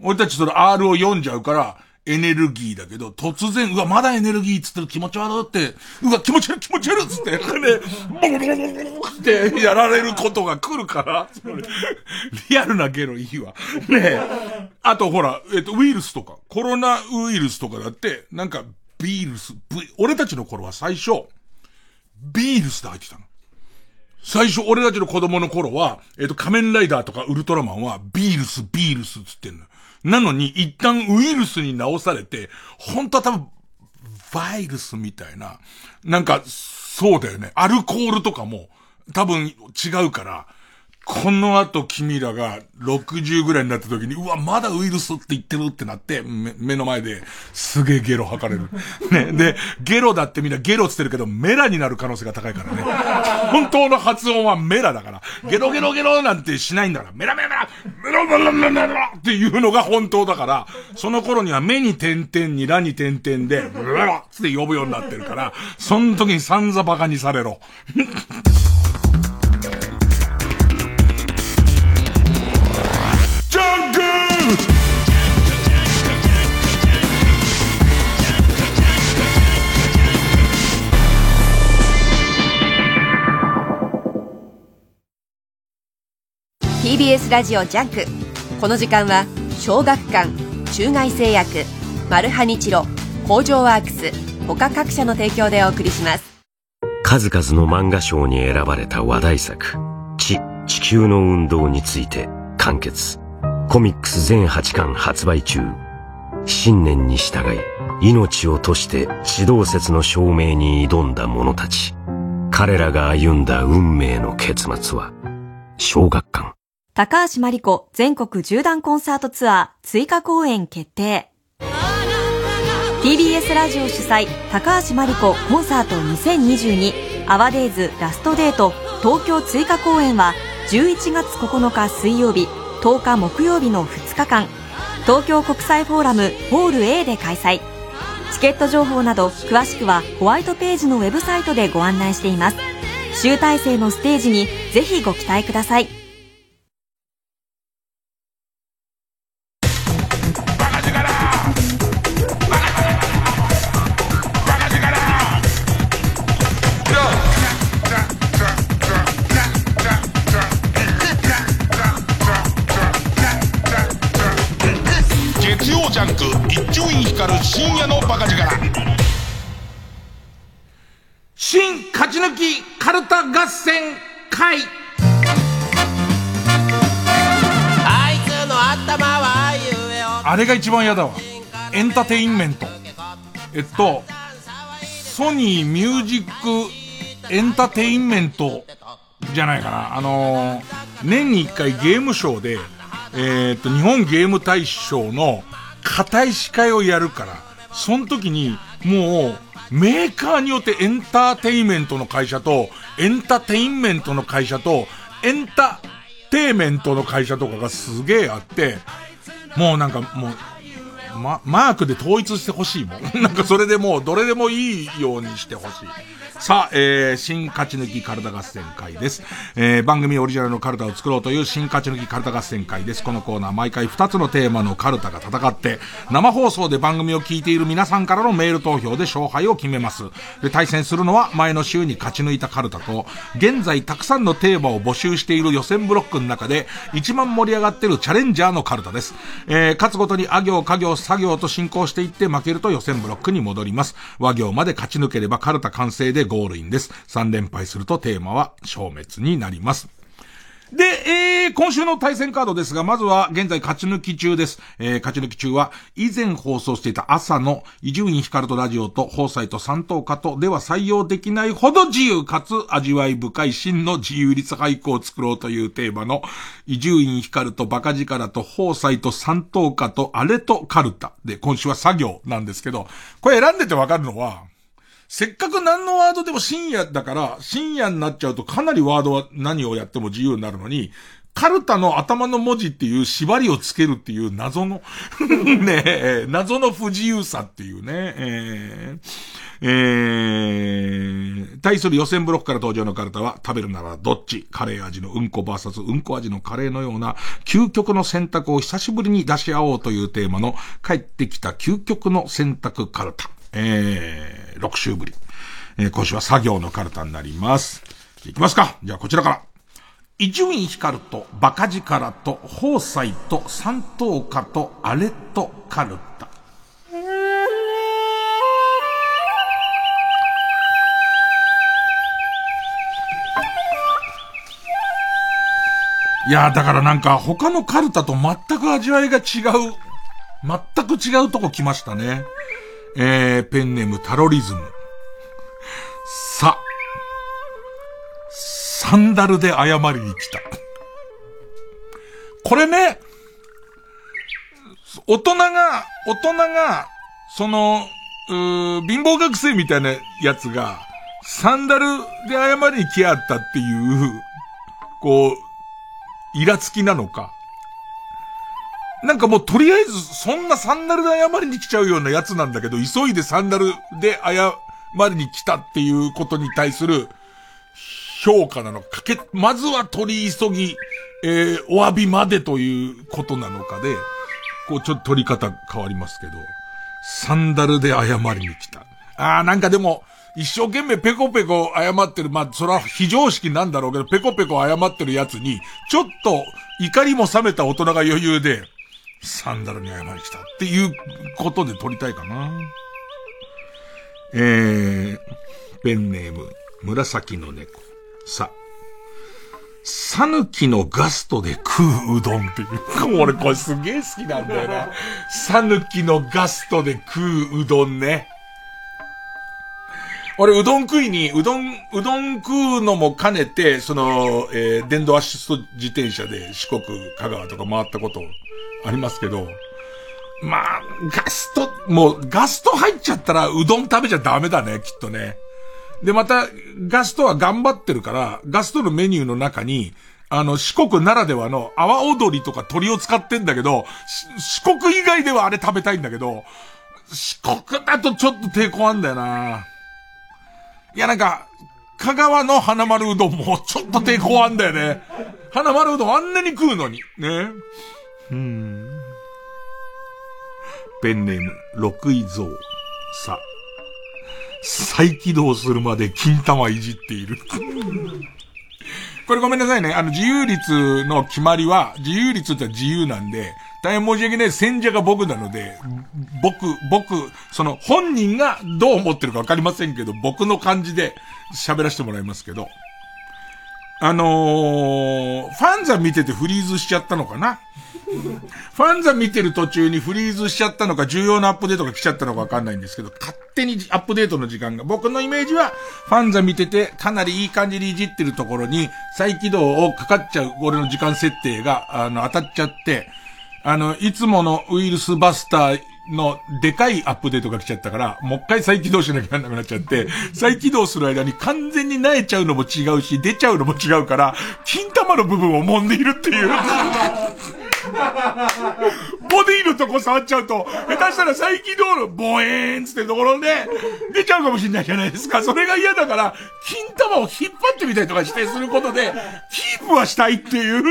俺たちその R を読んじゃうから、エネルギーだけど、突然、うわ、まだエネルギーっつってる気持ち悪って、うわ、気持ち悪い気持ち悪いっつって、ね、ボロボロボロってやられることが来るから、リアルなゲロいいわ。ねあとほら、えっと、ウイルスとか、コロナウイルスとかだって、なんか、ビールス、俺たちの頃は最初、ビールスで入ってたの。最初、俺たちの子供の頃は、えっ、と、仮面ライダーとかウルトラマンは、ビールス、ビールスっつってんの。なのに、一旦ウイルスに直されて、本当は多分、バイルスみたいな、なんか、そうだよね。アルコールとかも、多分違うから、この後君らが60ぐらいになった時に、うわ、まだウイルスって言ってるってなって、目の前ですげえゲロ吐かれる。ね。で、ゲロだってみんなゲロって言ってるけど、メラになる可能性が高いからね。本当の発音はメラだから。ゲロゲロゲロなんてしないんだから。メラメラメラメラメラメラメラっていうのが本当だから、その頃には目に点々にラに点々で、ブララって呼ぶようになってるから、その時に散々馬鹿にされろ。TBS ラジオジャンク。この時間は小学館中外製薬マルハニチロ工場ワークス他各社の提供でお送りします。数々の漫画賞に選ばれた話題作「地地球の運動」について完結。コミックス全8巻発売中。信念に従い命を賭して指導説の証明に挑んだ者たち。彼らが歩んだ運命の結末は小学館。高橋真理子全国縦断コンサートツアー追加公演決定。TBS ラジオ主催高橋真理子コンサート2022アワデイズラストデート東京追加公演は11月9日水曜日10日木曜日の2日間。東京国際フォーラムホール A で開催。チケット情報など詳しくはホワイトページのウェブサイトでご案内しています。集大成のステージにぜひご期待ください。勝ち抜きかるた合戦会あれが一番嫌だわ。エンターテインメント。えっと、ソニーミュージックエンターテインメントじゃないかな。あのー、年に一回ゲームショーで、えー、っと、日本ゲーム大賞の硬い司会をやるから、その時に、もう、メーカーによってエンターテインメントの会社と、エンターテインメントの会社と、エンターテイメントの会社とかがすげえあって、もうなんかもう、ま、マークで統一してほしいもん。なんかそれでもうどれでもいいようにしてほしい。さあ、えー、新勝ち抜き体合戦会です。えー、番組オリジナルのカルタを作ろうという新勝ち抜きカルタ合戦会です。このコーナー毎回2つのテーマのカルタが戦って、生放送で番組を聞いている皆さんからのメール投票で勝敗を決めます。で、対戦するのは前の週に勝ち抜いたカルタと、現在たくさんのテーマを募集している予選ブロックの中で、一番盛り上がってるチャレンジャーのカルタです。えー、勝つごとにあ行、家行、作業と進行していって負けると予選ブロックに戻ります。和行まで勝ち抜ければカルタ完成でゴールインです。3連敗するとテーマは消滅になります。で、えー、今週の対戦カードですが、まずは現在勝ち抜き中です。えー、勝ち抜き中は、以前放送していた朝の伊集院光とラジオと、放送と三等家とでは採用できないほど自由かつ味わい深い真の自由律俳句を作ろうというテーマの、伊集院光とバカ力と放送と三等家とあれとカルタで、今週は作業なんですけど、これ選んでてわかるのは、せっかく何のワードでも深夜だから、深夜になっちゃうとかなりワードは何をやっても自由になるのに、カルタの頭の文字っていう縛りをつけるっていう謎の ねえ、謎の不自由さっていうね、えー、えー、対する予選ブロックから登場のカルタは、食べるならどっち？カレー味のうんこバーサスうんこ味のカレーのような、究極の選択を久しぶりに出し合おうというテーマの、帰ってきた究極の選択カルタ。えー、6週ぶり。えー、今週は作業のカルタになります。いきますか。じゃあこちらから。伊集院光とバカ力と宝斎と三等家とあれとカルタ。いやだからなんか他のカルタと全く味わいが違う。全く違うとこ来ましたね。えー、ペンネームタロリズム。さ、サンダルで謝りに来た。これね、大人が、大人が、その、うー貧乏学生みたいなやつが、サンダルで謝りに来やったっていう、こう、イラつきなのか。なんかもうとりあえずそんなサンダルで謝りに来ちゃうようなやつなんだけど、急いでサンダルで謝りに来たっていうことに対する評価なのか、け、まずは取り急ぎ、えー、お詫びまでということなのかで、こうちょっと取り方変わりますけど、サンダルで謝りに来た。あーなんかでも、一生懸命ペコペコ謝ってる、まあ、それは非常識なんだろうけど、ペコペコ謝ってるやつに、ちょっと怒りも冷めた大人が余裕で、サンダルに謝りに来たっていうことで撮りたいかな。えー、ペンネーム、紫の猫。さ、さぬきのガストで食ううどんっていう。俺これすげえ好きなんだよな。さぬきのガストで食ううどんね。俺、うどん食いに、うどん、うどん食うのも兼ねて、その、えー、電動アシスト自転車で四国、香川とか回ったことありますけど、まあ、ガスト、もう、ガスト入っちゃったら、うどん食べちゃダメだね、きっとね。で、また、ガストは頑張ってるから、ガストのメニューの中に、あの、四国ならではの泡踊りとか鳥を使ってんだけど、四国以外ではあれ食べたいんだけど、四国だとちょっと抵抗あんだよな。いや、なんか、香川の花丸うどんもちょっと抵抗あんだよね。花丸うどんあんなに食うのに。ね。ペンネーム、六位蔵。さ。再起動するまで金玉いじっている。これごめんなさいね。あの、自由率の決まりは、自由率って自由なんで、大変申し訳ない。選者が僕なので、僕、僕、その本人がどう思ってるかわかりませんけど、僕の感じで喋らせてもらいますけど、あのー、ファンザ見ててフリーズしちゃったのかなファンザ見てる途中にフリーズしちゃったのか、重要なアップデートが来ちゃったのかわかんないんですけど、勝手にアップデートの時間が、僕のイメージは、ファンザ見てて、かなりいい感じにいじってるところに、再起動をかかっちゃう、俺の時間設定が、あの、当たっちゃって、あの、いつものウイルスバスターのでかいアップデートが来ちゃったから、もう一回再起動しなきゃならなくなっちゃって、再起動する間に完全に萎えちゃうのも違うし、出ちゃうのも違うから、金玉の部分を揉んでいるっていう。ハハハハ!ボディのとこ触っちゃうと、下手したら再起動のボエーンつってところで、出ちゃうかもしれないじゃないですか。それが嫌だから、金玉を引っ張ってみたりとかしてすることで、キープはしたいっていう、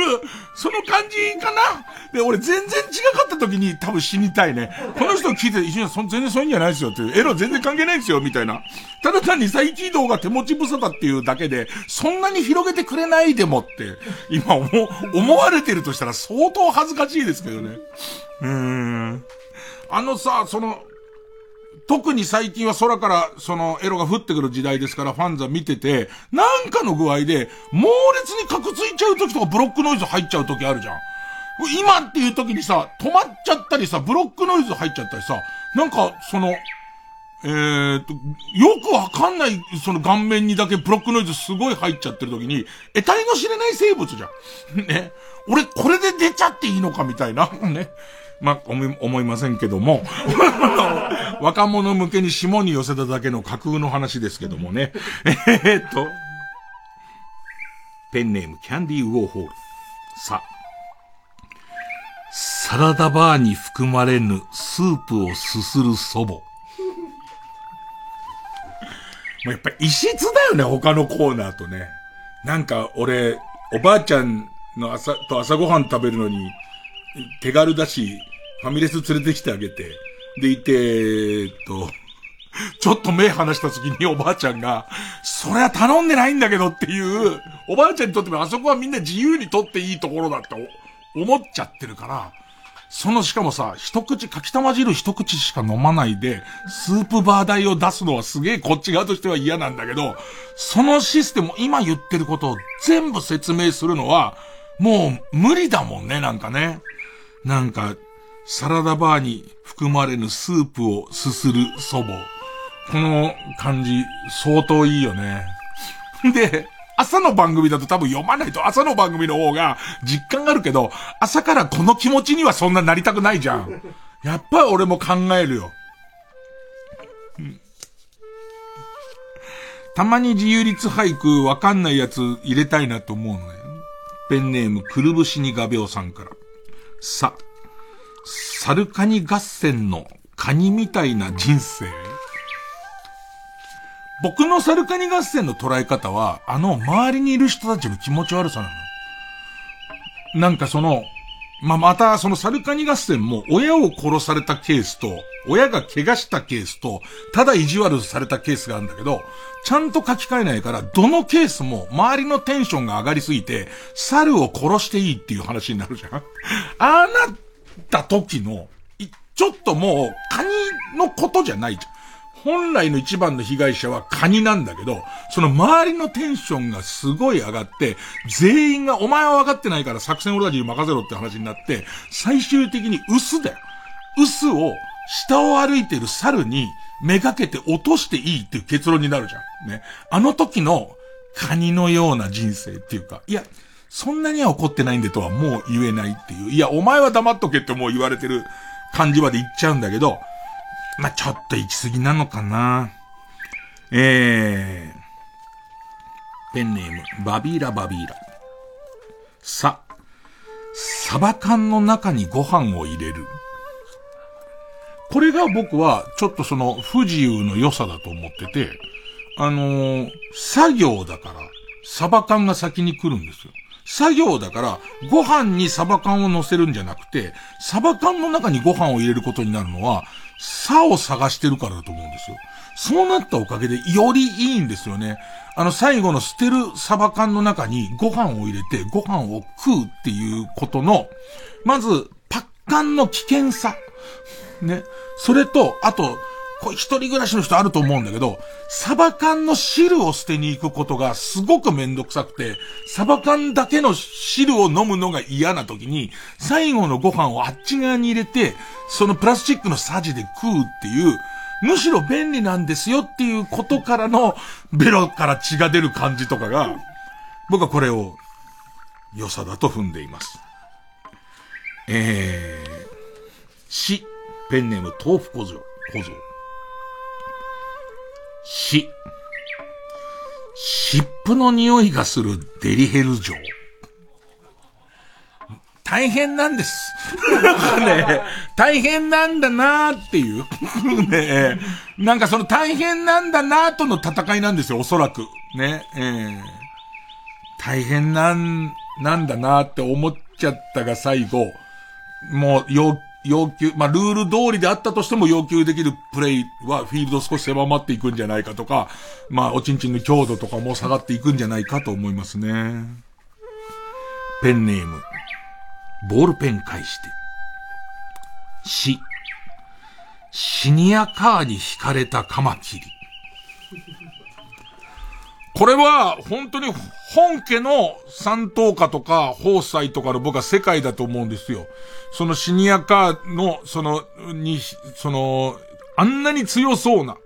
その感じかな。で、俺全然違かった時に多分死にたいね。この人聞いて、一緒にそ全然そういうんじゃないですよっていう、エロ全然関係ないですよ、みたいな。ただ単に再起動が手持ち無沙汰っていうだけで、そんなに広げてくれないでもって、今思、思われてるとしたら相当恥ずかしいですけどね。うーん。あのさ、その、特に最近は空からそのエロが降ってくる時代ですからファンザ見てて、なんかの具合で猛烈にカクついちゃう時とかブロックノイズ入っちゃう時あるじゃん。今っていう時にさ、止まっちゃったりさ、ブロックノイズ入っちゃったりさ、なんか、その、えーと、よくわかんない、その顔面にだけブロックノイズすごい入っちゃってる時に、得体の知れない生物じゃん。ね。俺、これで出ちゃっていいのかみたいな。ね。まあ、思い、思いませんけども。若者向けに霜に寄せただけの架空の話ですけどもね。えー、っと。ペンネームキャンディーウォーホール。さ、サラダバーに含まれぬスープをすする祖母。もうやっぱ異質だよね、他のコーナーとね。なんか俺、おばあちゃんの朝、と朝ごはん食べるのに、手軽だし、ファミレス連れてきてあげて、でいて、えっと、ちょっと目離した時におばあちゃんが、それは頼んでないんだけどっていう、おばあちゃんにとってもあそこはみんな自由にとっていいところだって思っちゃってるから、そのしかもさ、一口、かきたま汁一口しか飲まないで、スープバー代を出すのはすげえこっち側としては嫌なんだけど、そのシステム、今言ってることを全部説明するのは、もう無理だもんね、なんかね。なんか、サラダバーに含まれぬスープをすする祖母。この感じ、相当いいよね。で、朝の番組だと多分読まないと朝の番組の方が実感があるけど、朝からこの気持ちにはそんななりたくないじゃん。やっぱ俺も考えるよ。たまに自由律俳句わかんないやつ入れたいなと思うのね。ペンネームくるぶしに画鋲さんから。さ、サルカニ合戦のカニみたいな人生僕のサルカニ合戦の捉え方は、あの周りにいる人たちの気持ち悪さなの。なんかその、まあ、またそのサルカニ合戦も親を殺されたケースと、親が怪我したケースと、ただ意地悪されたケースがあるんだけど、ちゃんと書き換えないから、どのケースも周りのテンションが上がりすぎて、猿を殺していいっていう話になるじゃん。ああなった時の、ちょっともう、カニのことじゃないじゃん。本来の一番の被害者はカニなんだけど、その周りのテンションがすごい上がって、全員が、お前は分かってないから作戦俺たちに任せろって話になって、最終的に薄だよ。薄を、下を歩いてる猿にめがけて落としていいっていう結論になるじゃん。ね。あの時のカニのような人生っていうか、いや、そんなには怒ってないんでとはもう言えないっていう。いや、お前は黙っとけってもう言われてる感じまで言っちゃうんだけど、まあ、ちょっと行き過ぎなのかな。えー、ペンネーム、バビーラバビーラ。さ、サバ缶の中にご飯を入れる。これが僕は、ちょっとその、不自由の良さだと思ってて、あのー、作業だから、サバ缶が先に来るんですよ。作業だから、ご飯にサバ缶を乗せるんじゃなくて、サバ缶の中にご飯を入れることになるのは、差を探してるからだと思うんですよ。そうなったおかげでよりいいんですよね。あの最後の捨てるサバ缶の中にご飯を入れてご飯を食うっていうことの、まず、パッカンの危険さ。ね。それと、あと、これ一人暮らしの人あると思うんだけど、サバ缶の汁を捨てに行くことがすごくめんどくさくて、サバ缶だけの汁を飲むのが嫌な時に、最後のご飯をあっち側に入れて、そのプラスチックのサジで食うっていう、むしろ便利なんですよっていうことからの、ベロから血が出る感じとかが、僕はこれを良さだと踏んでいます。えー、し、ペンネーム豆腐小僧、小僧。し、湿布の匂いがするデリヘル城。大変なんです。ね大変なんだなーっていう。ねなんかその大変なんだなーとの戦いなんですよ、おそらく。ねえー、大変なん、なんだなーって思っちゃったが最後、もう要要求、まあ、ルール通りであったとしても要求できるプレイはフィールド少し狭まっていくんじゃないかとか、まあ、おちんちんの強度とかも下がっていくんじゃないかと思いますね。ペンネーム、ボールペン返して。し、シニアカーに惹かれたカマキリ。これは、本当に本家の三等家とか、宝斎とかの僕は世界だと思うんですよ。そのシニアカーの、その、に、その、あんなに強そうな、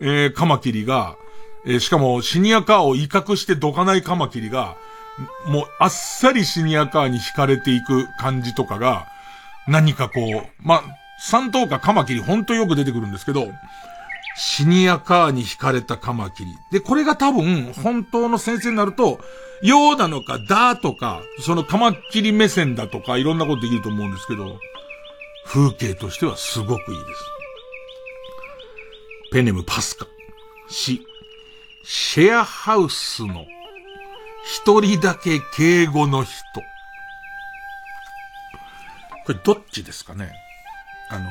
えー、カマキリが、えー、しかもシニアカーを威嚇してどかないカマキリが、もうあっさりシニアカーに惹かれていく感じとかが、何かこう、まあ三等かカマキリほんとよく出てくるんですけど、シニアカーに惹かれたカマキリ。で、これが多分、本当の先生になると、ようなのか、だとか、そのカマキリ目線だとか、いろんなことできると思うんですけど、風景としてはすごくいいです。ペネムパスカ。し、シェアハウスの一人だけ敬語の人。これどっちですかね？あの、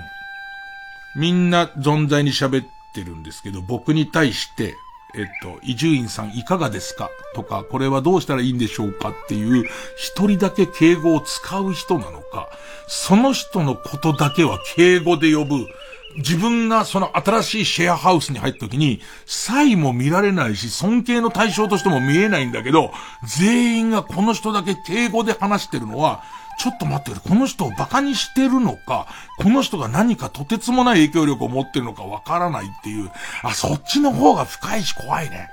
みんな存在に喋ってるんですけど、僕に対して、えっと、伊集院さんいかがですか？とか、これはどうしたらいいんでしょうかっていう、一人だけ敬語を使う人なのか、その人のことだけは敬語で呼ぶ、自分がその新しいシェアハウスに入った時に、差異も見られないし、尊敬の対象としても見えないんだけど、全員がこの人だけ敬語で話してるのは、ちょっと待ってくれ、この人を馬鹿にしてるのか、この人が何かとてつもない影響力を持ってるのかわからないっていう、あ、そっちの方が深いし怖いね。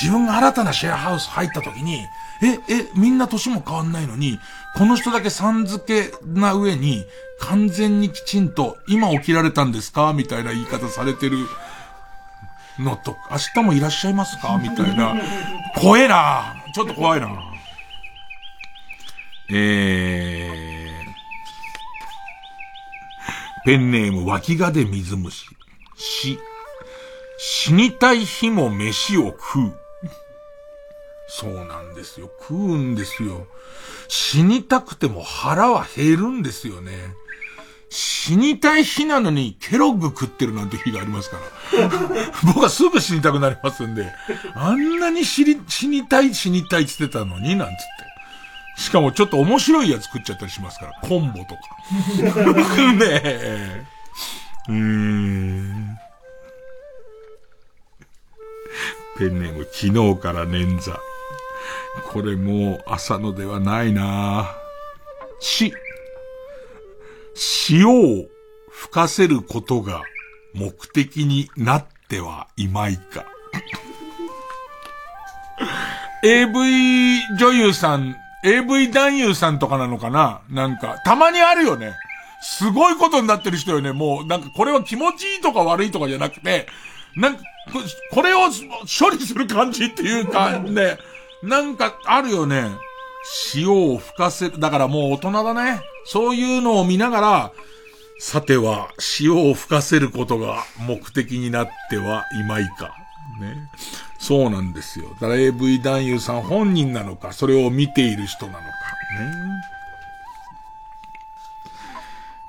自分が新たなシェアハウス入った時に、え、え、みんな年も変わんないのに、この人だけさん付けな上に、完全にきちんと、今起きられたんですか？みたいな言い方されてるのと、明日もいらっしゃいますか？みたいな。怖えなちょっと怖いなえー、ペンネーム脇がで水虫。し、死にたい日も飯を食う。そうなんですよ。食うんですよ。死にたくても腹は減るんですよね。死にたい日なのにケロッグ食ってるなんて日がありますから。僕はすぐ死にたくなりますんで、あんなに死に、死にたい死にたいって言ってたのに、なんつって。しかもちょっと面白いやつ食っちゃったりしますから。コンボとか。ねえ。うーん。ペンネーム、昨日から捻挫。これもう朝のではないなし、塩を吹かせることが目的になってはいまいか。AV 女優さん AV 男優さんとかなのかな？なんか、たまにあるよね。すごいことになってる人よね。もう、なんかこれは気持ちいいとか悪いとかじゃなくて、なんか、これを処理する感じっていうか、ね、なんかあるよね。塩を吹かせる。だからもう大人だね。そういうのを見ながら、さては塩を吹かせることが目的になってはいまいか。ね。そうなんですよ。だから AV 男優さん本人なのか、それを見ている人なのか。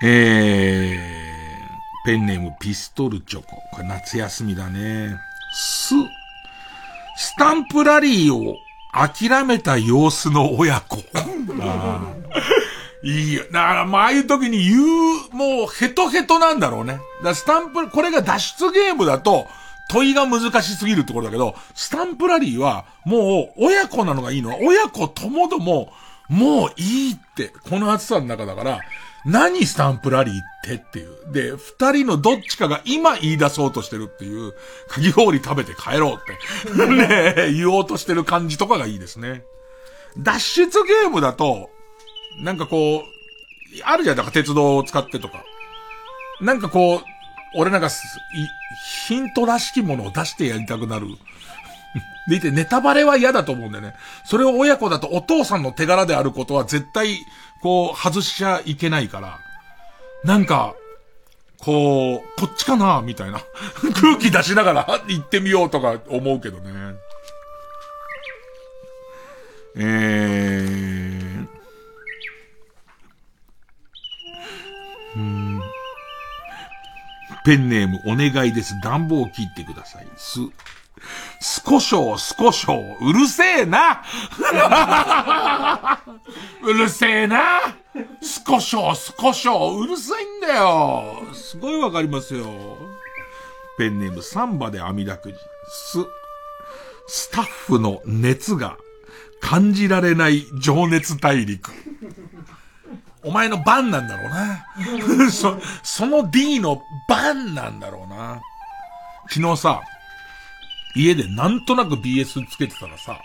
ね。えー、ペンネームピストルチョコ。これ夏休みだね。す、スタンプラリーを諦めた様子の親子。あいいよ。だから、まあ、ああいう時に言う、もうヘトヘトなんだろうね。だスタンプ、これが脱出ゲームだと、問いが難しすぎるってことだけど、スタンプラリーは、もう、親子なのがいいのは、親子ともども、もういいって、この暑さの中だから、何スタンプラリーってっていう。で、二人のどっちかが今言い出そうとしてるっていう、かき氷食べて帰ろうって、ね言おうとしてる感じとかがいいですね。脱出ゲームだと、なんかこう、あるじゃん、だから鉄道を使ってとか。なんかこう、俺なんかす、いヒントらしきものを出してやりたくなる。でいて、ネタバレは嫌だと思うんだよね。それを親子だとお父さんの手柄であることは絶対、こう、外しちゃいけないから。なんか、こう、こっちかなみたいな。空気出しながら 行ってみようとか思うけどね。えー。うんペンネームお願いです。暖房を切ってください。す。少々、少々、うるせえな うるせえな少々、少々、うるさいんだよすごいわかりますよ。ペンネームサンバで網だくじ。す、スタッフの熱が感じられない情熱大陸。お前の番なんだろうな。そ、その D の番なんだろうな。昨日さ、家でなんとなく BS つけてたらさ、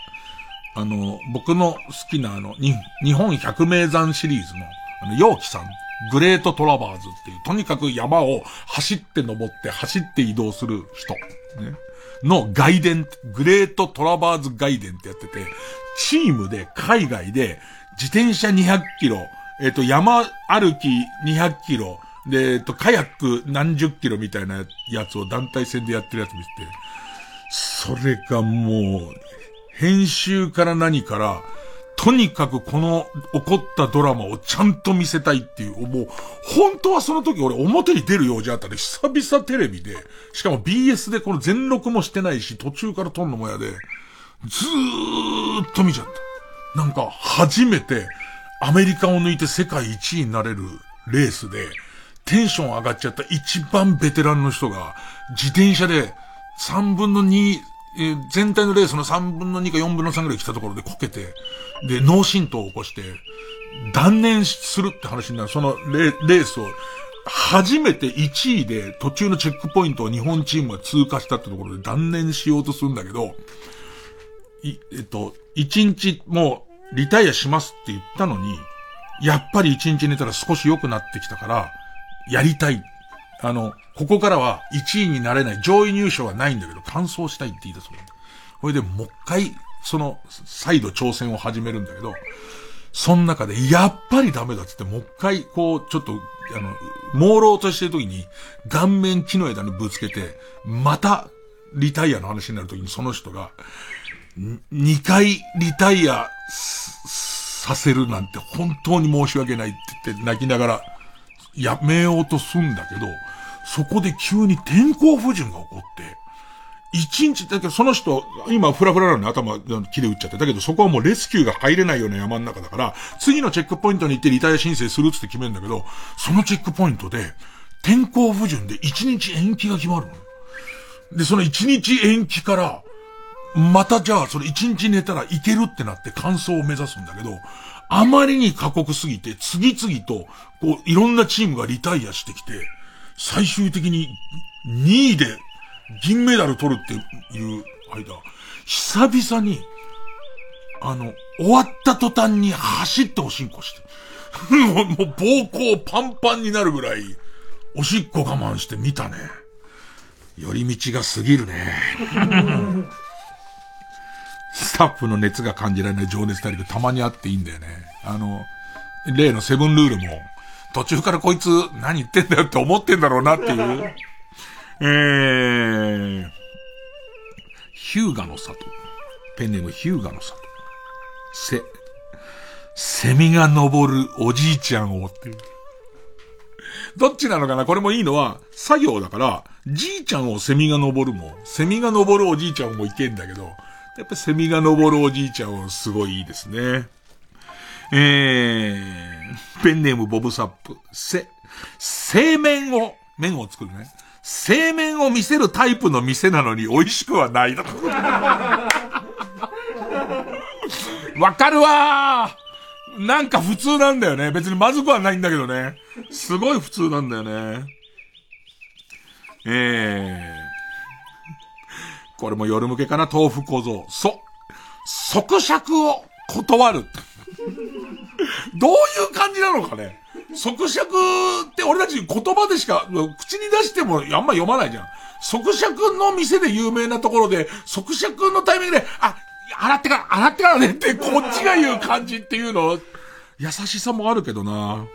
あの、僕の好きなあの、に、日本百名山シリーズの、あの、陽希さん、グレートトラバースっていう、とにかく山を走って登って走って移動する人、ね、の外伝、グレートトラバース外伝ってやってて、チームで海外で自転車200キロ、えっ、と、山歩き200キロ、で、えっ、と、カヤック何十キロみたいなやつを団体戦でやってるやつ見て、それがもう、編集から何から、とにかくこの起こったドラマをちゃんと見せたいっていう、もう、本当はその時俺表に出る用事あったで、久々テレビで、しかも BS でこの全録もしてないし、途中から撮んのも嫌で、ずーっと見ちゃった。なんか、初めて、アメリカを抜いて世界一位になれるレースで、テンション上がっちゃった一番ベテランの人が、自転車で3分の2、えー全体のレースの3分の2か4分の3ぐらい来たところでこけて、で、脳震盪を起こして、断念するって話になる。そのレースを、初めて1位で途中のチェックポイントを日本チームが通過したってところで断念しようとするんだけど、い、えっと、1日もうリタイアしますって言ったのに、やっぱり1日寝たら少し良くなってきたから、やりたい。あの、ここからは1位になれない、上位入賞はないんだけど、完走したいって言い出すの。これでもう一回、その、再度挑戦を始めるんだけど、その中で、やっぱりダメだっつって、もう一回、こう、ちょっと、あの、朦朧としてる時に、顔面木の枝にぶつけて、また、リタイアの話になる時に、その人が、二回リタイアさせるなんて本当に申し訳ないって言って泣きながら、やめようとすんだけど、そこで急に天候不順が起こって、一日、だけどその人、今フラフラなのに頭、木で打っちゃって。だけどそこはもうレスキューが入れないような山の中だから、次のチェックポイントに行ってリタイア申請するって決めるんだけど、そのチェックポイントで、天候不順で一日延期が決まるの。で、その一日延期から、またじゃあ、それ一日寝たらいけるってなって完走を目指すんだけど、あまりに過酷すぎて、次々と、こう、いろんなチームがリタイアしてきて、最終的に2位で銀メダル取るっていう間、久々に、あの、終わった途端に走っておしんこして。もう、もう膀胱パンパンになるぐらい、おしっこ我慢して見たね。寄り道が過ぎるね。スタッフの熱が感じられない情熱大陸たまにあっていいんだよね。あの、例のセブンルールも、途中からこいつ何言ってんだよって思ってんだろうなっていう。えー、ヒューガの里。ペンネームヒューガの里。せ、セミが登るおじいちゃんをっていう。どっちなのかな？これもいいのは、作業だから、じいちゃんをセミが登るも、セミが登るおじいちゃんもいけんだけど、やっぱセミが登るおじいちゃんはすごいいいですね。えー、ペンネームボブサップ。せ、製麺を、麺を作るね。製麺を見せるタイプの店なのに美味しくはないだ。わかるわーなんか普通なんだよね。別にまずくはないんだけどね。すごい普通なんだよね。えー。これも夜向けかな、豆腐小僧。そ、即尺を断る。どういう感じなのかね即尺って俺たち言葉でしか、口に出してもあんま読まないじゃん。即尺の店で有名なところで、即尺のタイミングで、あ、洗ってから、洗ってからねって、こっちが言う感じっていうの、優しさもあるけどな。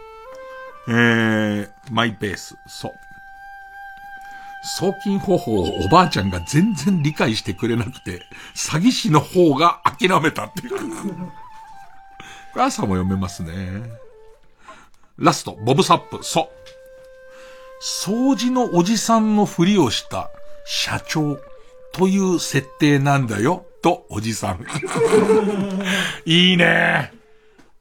えー、マイペース。そう。送金方法をおばあちゃんが全然理解してくれなくて、詐欺師の方が諦めたっていう。これ朝も読めますね。ラスト、ボブサップ、そう。掃除のおじさんのふりをした社長。という設定なんだよ、と、おじさん。いいね。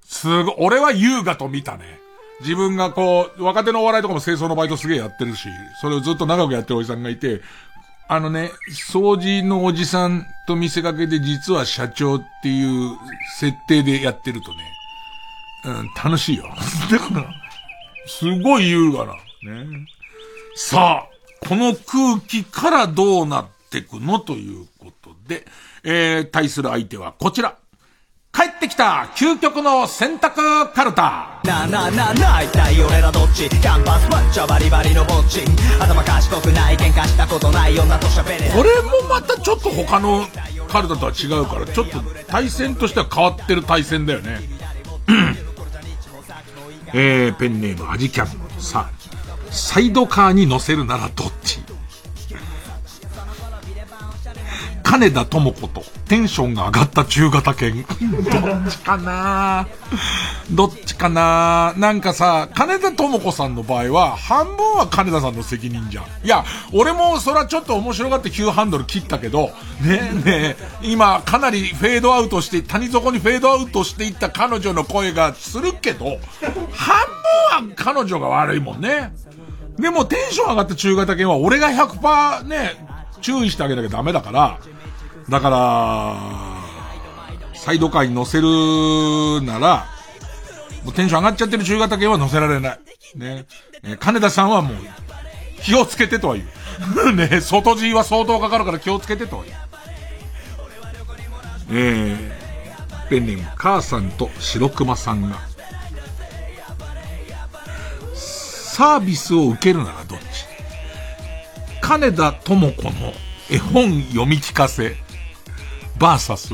すご、俺は優雅と見たね。自分がこう、若手のお笑いとかも清掃のバイトすげえやってるし、それをずっと長くやってるおじさんがいて、あのね、掃除のおじさんと見せかけて実は社長っていう設定でやってるとね、うん、楽しいよ。だから、すごい優雅な。ね。さあ、この空気からどうなってくの？ということで、えー、対する相手はこちら。帰ってきた究極の選択カルタ。なあなあなあなあ一体俺らどっち？キャンパスマッチョバリバリのぼっち。頭賢くない喧嘩したことない女と喋れこれもまたちょっと他のカルタとは違うから、ちょっと対戦としては変わってる対戦だよね。えー、ペンネームアジキャン。さあ、サイドカーに乗せるならどっち？金田智子とテンションが上がった中型犬。どっちかな？どっちかな？なんかさ、金田智子さんの場合は、半分は金田さんの責任じゃん。いや、俺もそらちょっと面白がって急ハンドル切ったけど、ねえねえ、今かなりフェードアウトして、谷底にフェードアウトしていった彼女の声がするけど、半分は彼女が悪いもんね。でもテンション上がった中型犬は俺が100%ね、注意してあげなきゃダメだから、だから、サイドカーに乗せるなら、もうテンション上がっちゃってる中型犬は乗せられない。ね。えー金田さんはもう、気をつけてとは言う。ね、外地は相当かかるから気をつけてとは言う。えー、ペンネーム、母さんと白熊さんが、サービスを受けるならどっち？金田智子の絵本読み聞かせ、バーサス、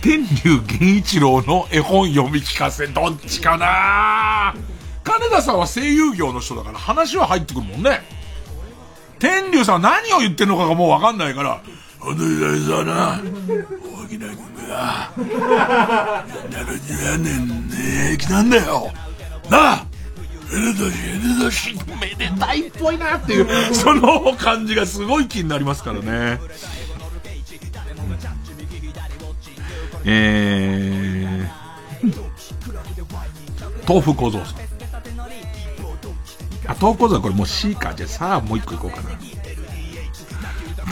天竜源一郎の絵本読み聞かせ、どっちかな？金田さんは声優業の人だから話は入ってくるもんね。天竜さん何を言ってるのかがもうわかんないから、本当に大事だな。大きな君が、70年ね、来たんだよ。なあめでたし、めでたし、めでたいっぽいなっていう、その感じがすごい気になりますからね。えー、豆腐小僧さん。あ、豆腐小僧はこれもう C か。じゃあさあもう一個いこうかな。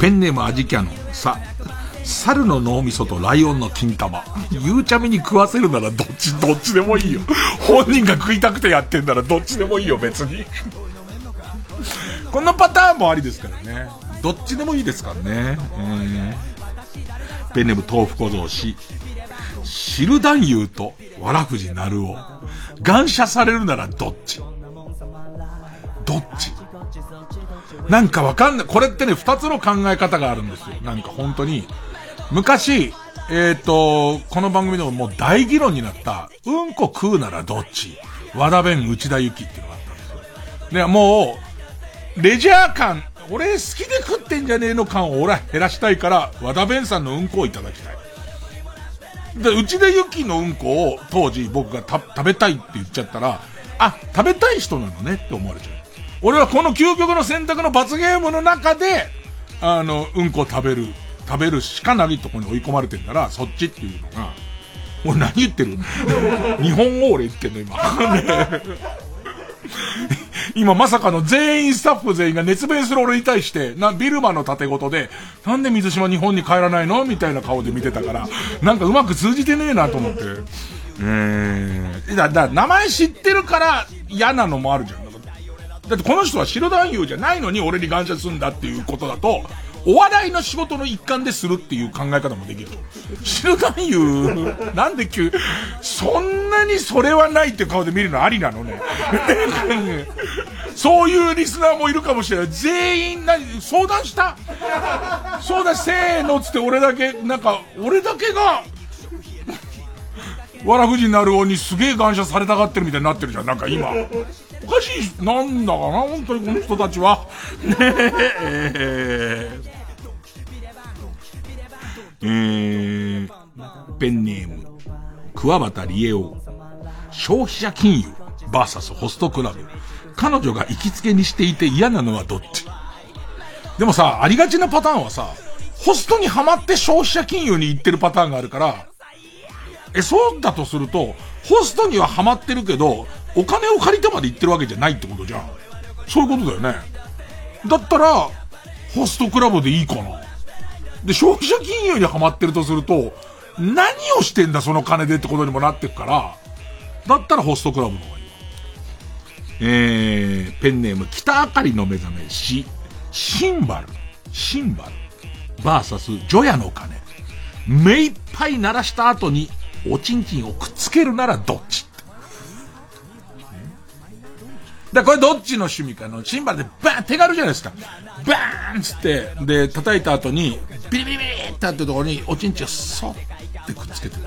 ペンネームアジキャノン。さ、猿の脳みそとライオンの金玉。ゆうちゃみに食わせるならどっち、どっちでもいいよ。本人が食いたくてやってんならどっちでもいいよ、別に。このパターンもありですからね。どっちでもいいですからね。えー、ペンネーム豆腐小僧氏。知る男優と、わらふじなるお。感謝されるならどっち？どっち？なんかわかんない。これってね、二つの考え方があるんですよ。なんか本当に。昔、えっ、と、この番組でももう大議論になった、うんこ食うならどっち？和田弁内田有紀っていうのがあったんですよ。で、もう、レジャー感、俺好きで食ってんじゃねえの感を俺は減らしたいから、和田弁さんのうんこをいただきたい。で、内田有紀のうんこを当時僕が食べたいって言っちゃったら、あ、食べたい人なのねって思われちゃう。俺はこの究極の選択の罰ゲームの中で、あの、うんこ食べる、食べるしかないとこに追い込まれてんだら、そっちっていうのが、俺何言ってる 日本語俺言ってんの今。今まさかの全員スタッフ全員が熱弁する俺に対して、な、ビルマの盾事で、なんで水島日本に帰らないのみたいな顔で見てたから、なんかうまく通じてねえなと思って。えー、だ、だ、名前知ってるから嫌なのもあるじゃん。だってこの人は白男優じゃないのに俺に感謝するんだっていうことだと、お笑いの仕事の一環でするっていう考え方もできる。白男優、なんで急、そんなにそれはないって顔で見るのありなのね。そういうリスナーもいるかもしれない。全員何、相談した？そうだ、せーのっつって俺だけ、なんか、俺だけが、わらふじなるおにすげえ感謝されたがってるみたいになってるじゃん、なんか今。おかしい、なんだかな、本当にこの人たちは。ねえ。えー、ペンネーム、桑畑理恵夫。消費者金融、バーサスホストクラブ。彼女が行きつけにしていて嫌なのはどっち？でもさ、ありがちなパターンはさ、ホストにハマって消費者金融に行ってるパターンがあるから、え、そうだとすると、ホストにはハマってるけど、お金を借りてまで行ってるわけじゃないってことじゃん。そういうことだよね。だったら、ホストクラブでいいかな。で、消費者金融にハマってるとすると、何をしてんだその金でってことにもなってくから、だったらホストクラブの方がいい。えー、ペンネーム、北あかりの目覚めし、シンバル、シンバル、バーサス、ジョヤの鐘。目いっぱい鳴らした後に、おちんちんをくっつけるならどっち？だこれどっちの趣味かの、シンバルでバーン手軽じゃないですか。バーンつって、で、叩いた後に、ビリビリビリってあったところに、おちんちをそってくっつけてる。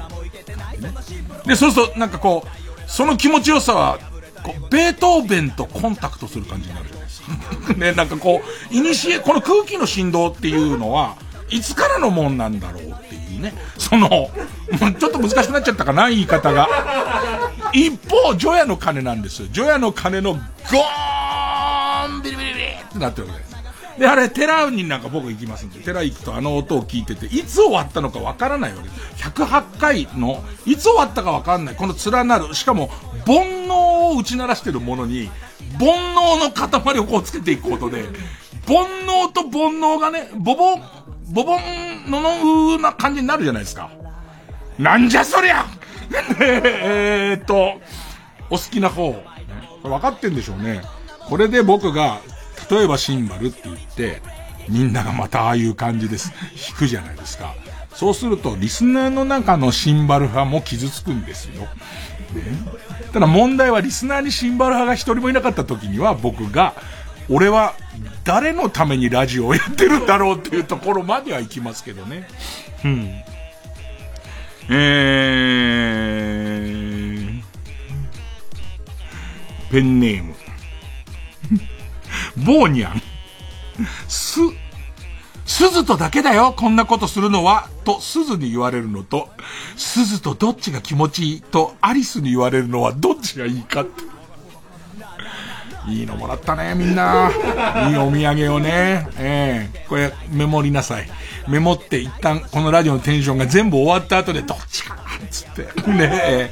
で、そうすると、なんかこう、その気持ちよさは、こう、ベートーベンとコンタクトする感じになるじゃないですか。ね、なんかこう、いにしえ、この空気の振動っていうのは、いつからのもんなんだろうっていうね。その、もうちょっと難しくなっちゃったかな、言い方が。一方、ジョヤの鐘なんですよ。ジョヤの鐘のゴーンビリビリビリってなってるわけです。で、あれ、寺になんか僕行きますんで、寺行くとあの音を聞いてて、いつ終わったのかわからないわけです。108回の、いつ終わったかわかんない。この連なる、しかも、煩悩を打ち鳴らしてるものに、煩悩の塊をこうつけていくことで、煩悩と煩悩がね、ボボ、ボボンののうな感じになるじゃないですか。なんじゃそりゃ えーっと、お好きな方、分かってんでしょうね。これで僕が、例えばシンバルって言って、みんながまたああいう感じです。弾くじゃないですか。そうすると、リスナーの中のシンバル派も傷つくんですよ。ね。ただ問題はリスナーにシンバル派が一人もいなかった時には僕が、俺は誰のためにラジオをやってるんだろうっていうところまでは行きますけどね。うん。えー、ペンネーム。ボーニャン。す、すずとだけだよ、こんなことするのは、とすずに言われるのと、すずとどっちが気持ちいいとアリスに言われるのはどっちがいいかって。いいのもらったね、みんな。いいお土産をね。ええー、これ、メモりなさい。メモって一旦、このラジオのテンションが全部終わった後で、どっちかなつって。ねえ、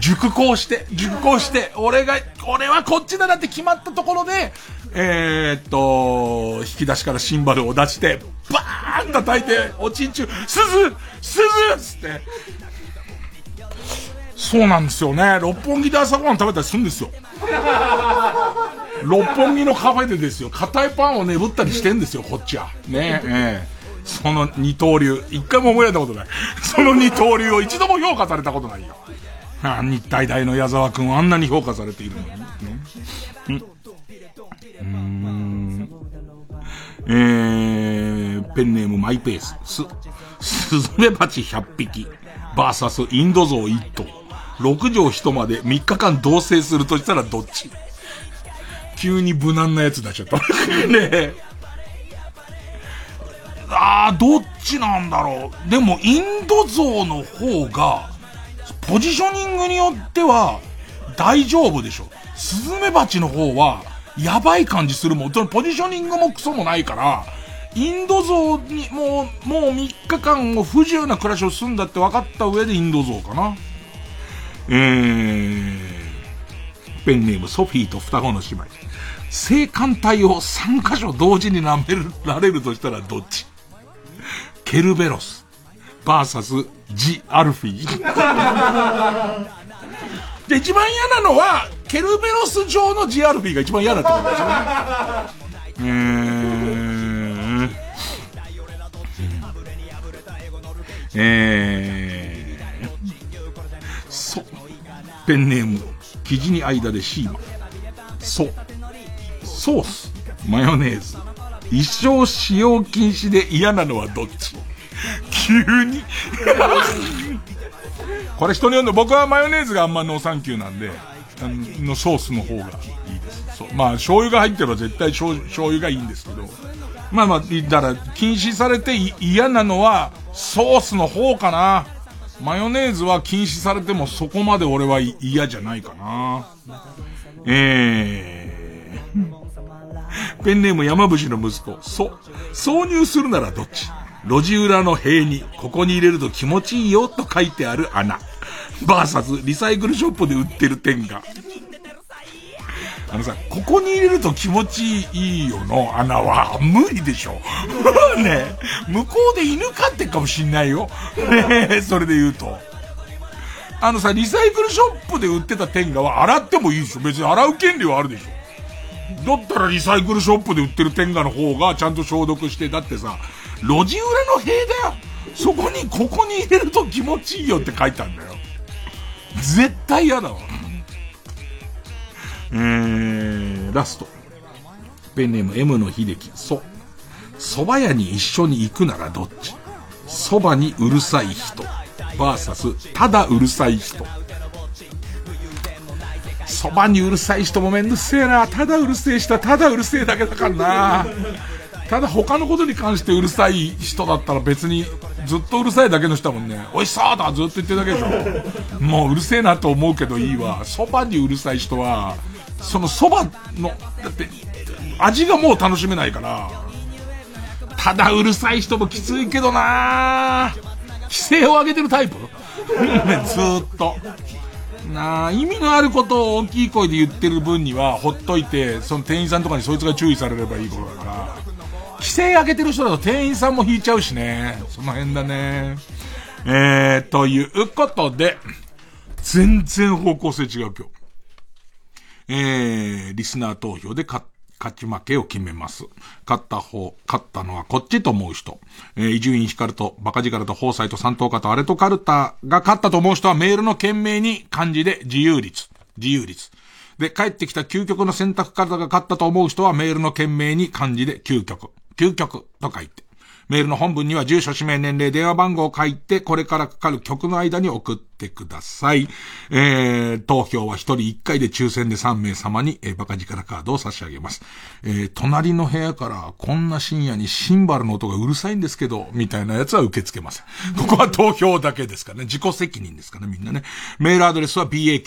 熟考して、熟考して、俺が、俺はこっちだなって決まったところで、えー、っと、引き出しからシンバルを出して、バーン叩いて、おちんちゅう、すずすずつって。そうなんですよね。六本木で朝ごはん食べたりするんですよ。六本木のカフェでですよ。硬いパンをねぶったりしてんですよ、こっちは。ねえ。えその二刀流。一回も思い出たことない。その二刀流を一度も評価されたことないよ。あ日体大の矢沢くんはあんなに評価されているのに。ね、うん。えー、ペンネームマイペース。す、スズメバチ100匹。バーサスインドゾウ1頭。6畳一間で3日間同棲するとしたらどっち？急に無難なやつ出しちゃった。ねえ。ああ、どっちなんだろう。でも、インド像の方が、ポジショニングによっては、大丈夫でしょ。スズメバチの方は、やばい感じするもん。そのポジショニングもクソもないから、インド像に、もう、もう3日間を不自由な暮らしをすんだって分かった上でインド像かな。えー、ペンネームソフィーと双子の姉妹。性感帯を3箇所同時に舐められるとしたらどっち？ケルベロス、バーサス、ジ・アルフィー。で、一番嫌なのは、ケルベロス上のジ・アルフィーが一番嫌だってことですよね。えー、えー、ペンネーム、生地に間でシーマ。そ、ソース、マヨネーズ、一生使用禁止で嫌なのはどっち？急に。これ人によるの、僕はマヨネーズがあんまノーサンキューなんで、あのソースの方がいいです。そう。まあ、醤油が入ってれば絶対醤油がいいんですけど、まあまあ、だから、禁止されて嫌なのは、ソースの方かな。マヨネーズは禁止されてもそこまで俺は嫌じゃないかな。えー。ペンネーム山伏の息子。そ、挿入するならどっち？路地裏の塀に、ここに入れると気持ちいいよと書いてある穴。バーサス、リサイクルショップで売ってる点が。あのさ、ここに入れると気持ちいいよの穴は無理でしょ。ね向こうで犬飼ってっかもしんないよ。ねそれで言うと。あのさ、リサイクルショップで売ってた天下は洗ってもいいでしょ。別に洗う権利はあるでしょ。だったらリサイクルショップで売ってる天下の方がちゃんと消毒して、だってさ、路地裏の塀だよ。そこに、ここに入れると気持ちいいよって書いてあるんだよ。絶対嫌だわ。えー、ラスト。ペンネーム M の秀樹。そ。蕎麦屋に一緒に行くならどっち？蕎麦にうるさい人。バーサス、ただうるさい人。蕎麦にうるさい人もめんどくせえな。ただうるせえ人ただうるせえだけだからな。ただ他のことに関してうるさい人だったら別にずっとうるさいだけの人だもんね。おいしそうだずっと言ってるだけでしょ。もううるせえなと思うけどいいわ。蕎麦にうるさい人は、その蕎麦の、だって、味がもう楽しめないから、ただうるさい人もきついけどな規制を上げてるタイプ ずーっと。なあ、意味のあることを大きい声で言ってる分には、ほっといて、その店員さんとかにそいつが注意されればいいことだから、規制上げてる人だと店員さんも引いちゃうしね。その辺だね。えー、ということで、全然方向性違う今日。えー、リスナー投票で勝勝ち負けを決めます。勝った方、勝ったのはこっちと思う人。えー、伊集院光とバカ力と宝斎と三等家とアレとカルタが勝ったと思う人はメールの件名に漢字で自由率。自由率。で、帰ってきた究極の選択カルタが勝ったと思う人はメールの件名に漢字で究極。究極と書いて。メールの本文には住所、氏名、年齢、電話番号を書いて、これからかかる曲の間に送ってください。えー、投票は一人一回で抽選で3名様に、えー、バカ力カードを差し上げます。えー、隣の部屋からこんな深夜にシンバルの音がうるさいんですけど、みたいなやつは受け付けません。ここは投票だけですからね。自己責任ですからね、みんなね。メールアドレスは baka.tbs.co.jp。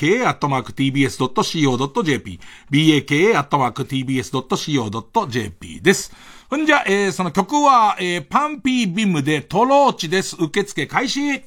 baka.tbs.co.jp です。ほんじゃ、えー、その曲は、えー、パンピービムでトローチです。受付開始ベイ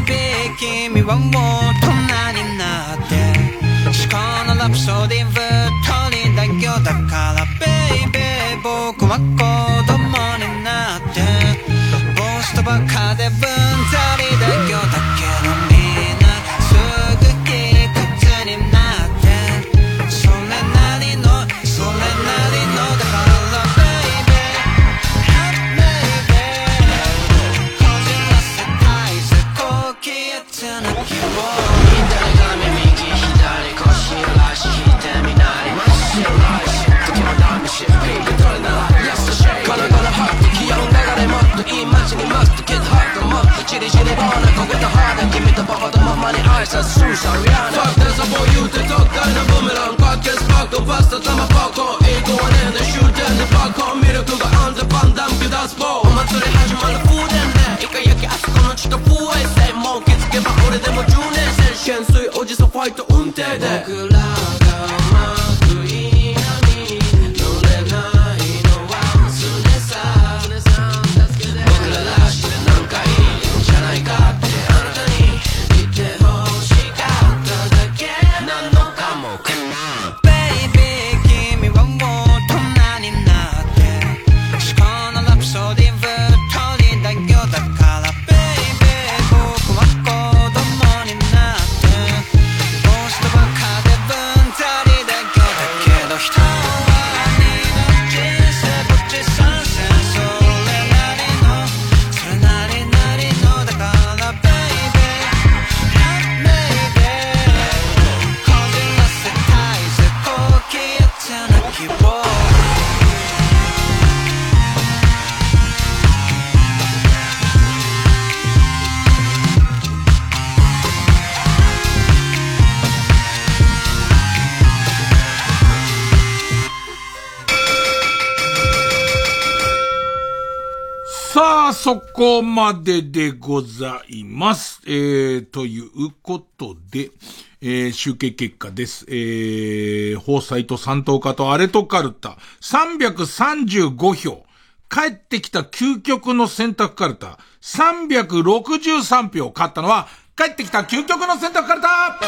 ビー君はもう大人になって思考のラプソディまででございます。えー、ということで、えー、集計結果です。えー、放祭と三等家とアレトカルタ、335票。帰ってきた究極の選択カルタ、363票。勝ったのは、帰ってきた究極の選択カルタあ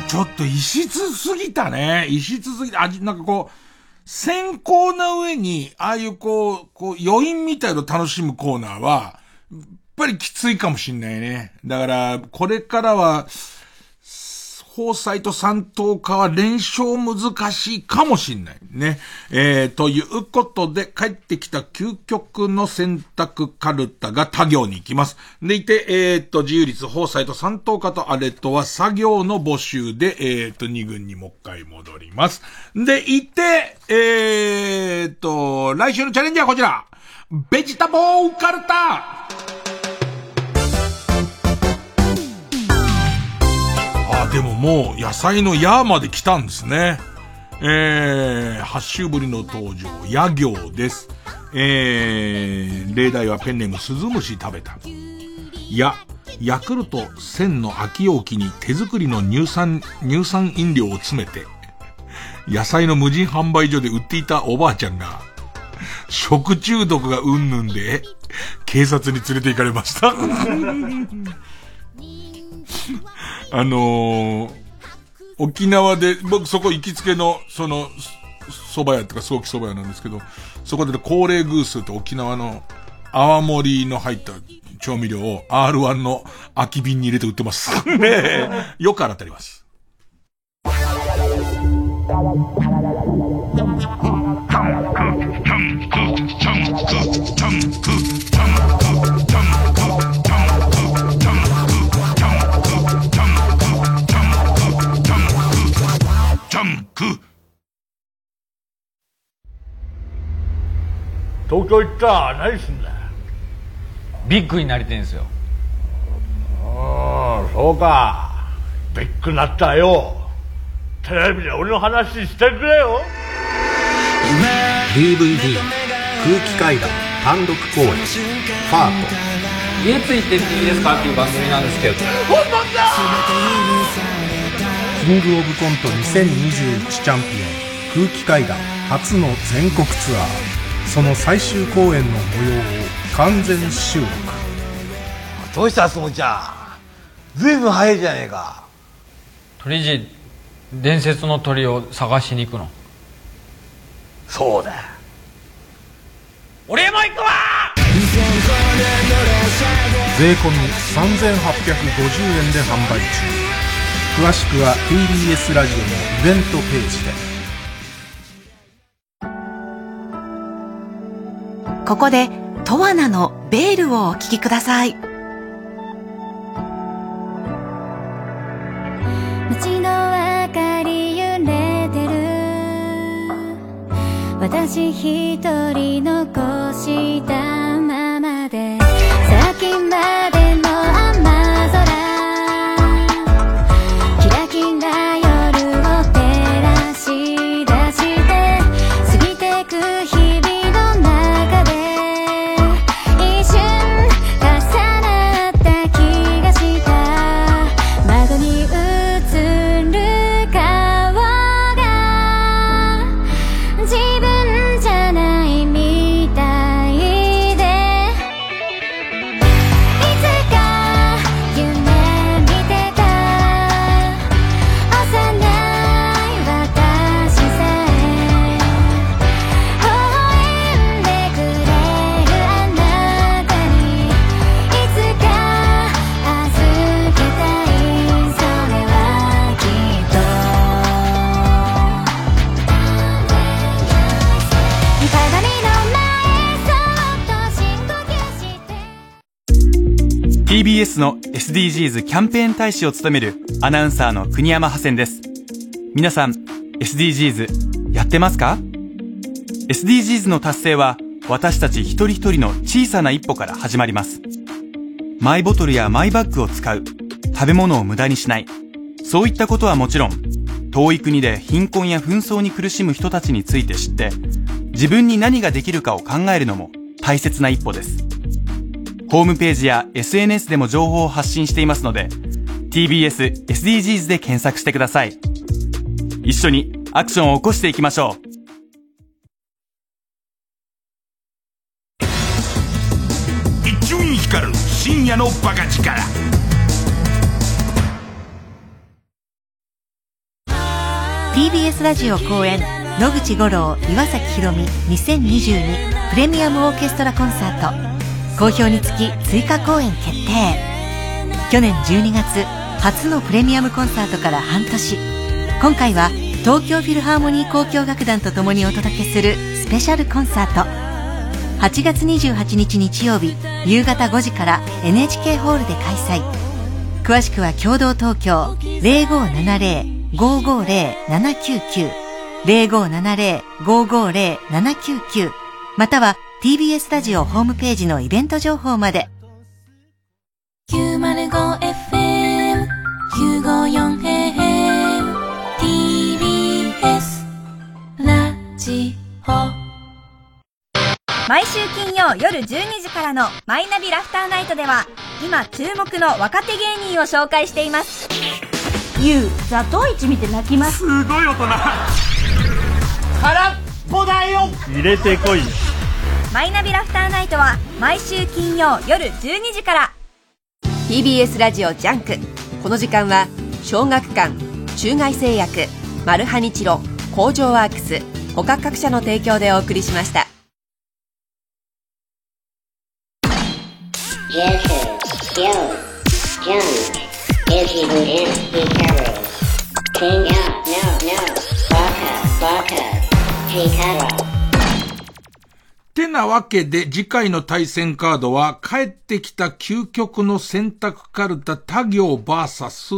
ーちょっと異質すぎたね。異質すぎた。あ、なんかこう、先行な上に、ああいうこう、こう、余韻みたいの楽しむコーナーは、やっぱりきついかもしんないね。だから、これからは、放祭と三等家は連勝難しいかもしんないね。えー、ということで、帰ってきた究極の選択カルタが他行に行きます。でいて、えー、と、自由率、放祭と三等家とアレとは作業の募集で、えー、と、二軍にもう一回戻ります。でいて、えー、と、来週のチャレンジはこちらベジタボーカルタあ、でももう野菜のヤーまで来たんですね。えー、8週ぶりの登場、ヤ行です。えー、例題はペンネームスズムシ食べた。や、ヤクルト1000の空き容器に手作りの乳酸、乳酸飲料を詰めて、野菜の無人販売所で売っていたおばあちゃんが、食中毒がうんぬんで、警察に連れて行かれました。あのー、沖縄で、僕そこ行きつけの、その、蕎麦屋とか早期蕎麦屋なんですけど、そこで高齢グースと沖縄の泡盛の入った調味料を R1 の空き瓶に入れて売ってます。ねえ。よく洗ってあります。東京行ったら何すんだよビッグになりてんすよ。ああそうか。ビッグなったよ。テレビで俺の話してくれよ。DVD 空気階段単独公演ファート。家ついてっていいですかっていう番組なんですけど。本物だ！キングオブコント2021チャンピオン空気階段初の全国ツアーその最終公演の模様を完全収録。どうしたすもちゃん。ずいぶん早いじゃねえか。鳥人伝説の鳥を探しに行くの。そうだ。俺も行くわ！税込み3850円で販売中。詳しくは TBS ラジオのイベントページでここで、トワナのベールをお聴きください。街の明かり揺れてる私一人残したままで先 TBS の SDGs キャンペーン大使を務めるアナウンサーの国山ハセンです。皆さん、SDGs やってますか ?SDGs の達成は私たち一人一人の小さな一歩から始まります。マイボトルやマイバッグを使う、食べ物を無駄にしない、そういったことはもちろん、遠い国で貧困や紛争に苦しむ人たちについて知って、自分に何ができるかを考えるのも大切な一歩です。ホームページや SNS でも情報を発信していますので、TBS SDGs で検索してください。一緒にアクションを起こしていきましょう。一瞬光る深夜のバカ力 TBS ラジオ公演野口五郎岩崎宏美2022プレミアムオーケストラコンサート好評につき追加公演決定。去年12月初のプレミアムコンサートから半年。今回は東京フィルハーモニー交響楽団と共にお届けするスペシャルコンサート。8月28日日曜日夕方5時から NHK ホールで開催。詳しくは共同東京0570-550-799 0570-550-799または TBS ラジオホームページのイベント情報まで。905FM 954AM TBS ラジオ。毎週金曜夜12時からの「マイナビラフターナイト」では今注目の若手芸人を紹介しています。ザトウイチ見て泣きます。すごい大人。空っぽだよ。入れてこいマイナビラフターナイトは毎週金曜夜12時から TBS ラジオジャンクこの時間は小学館中外製薬マルハニチロ工場ワークス他各社の提供でお送りしました Hikaru. てなわけで、次回の対戦カードは、帰ってきた究極の選択カルタ他行バーサス、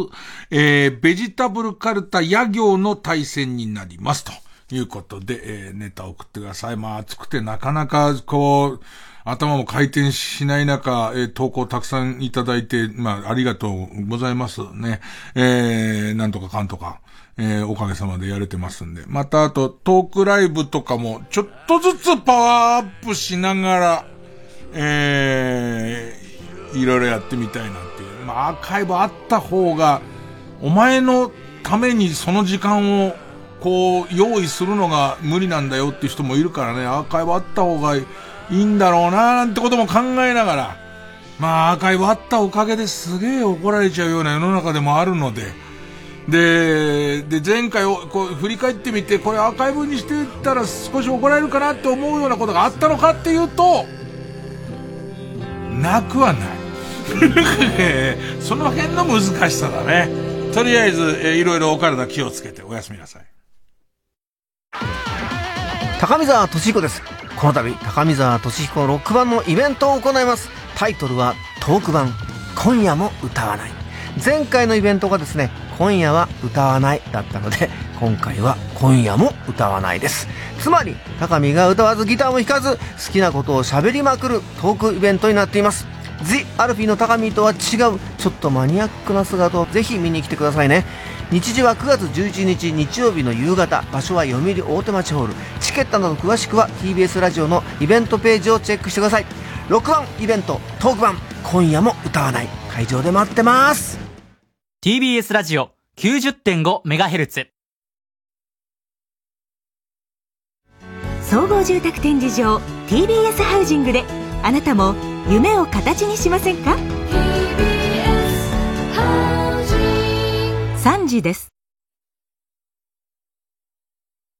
えー、ベジタブルカルタ野行の対戦になります。ということで、えー、ネタを送ってください。まあ、暑くてなかなか、こう、頭も回転しない中、えー、投稿たくさんいただいて、まあ、ありがとうございますね。えー、なんとかかんとか。えー、おかげさまでやれてますんで。また、あと、トークライブとかも、ちょっとずつパワーアップしながら、えー、いろいろやってみたいなっていう。まあ、アーカイブあった方が、お前のためにその時間を、こう、用意するのが無理なんだよっていう人もいるからね、アーカイブあった方がいいんだろうななんてことも考えながら、まあ、アーカイブあったおかげですげえ怒られちゃうような世の中でもあるので、で、で、前回をこう振り返ってみて、これアーカイブにしてたら少し怒られるかなって思うようなことがあったのかっていうと、なくはない。その辺の難しさだね。とりあえず、えー、いろいろお体気をつけておやすみなさい。高見沢俊彦です。この度、高見沢俊彦ロック版のイベントを行います。タイトルは、トーク版、今夜も歌わない。前回のイベントがですね、今夜は歌わないだったので、今回は今夜も歌わないです。つまり、高見が歌わずギターも弾かず、好きなことを喋りまくるトークイベントになっています。ジ・アルフィーの高見とは違う、ちょっとマニアックな姿をぜひ見に来てくださいね。日時は9月11日日曜日の夕方場所は読売大手町ホールチケットなど詳しくは TBS ラジオのイベントページをチェックしてください6番イベントトーク版今夜も歌わない会場で待ってます TBS ラジオ 90.5MHz 総合住宅展示場 TBS ハウジングであなたも夢を形にしませんか？3時です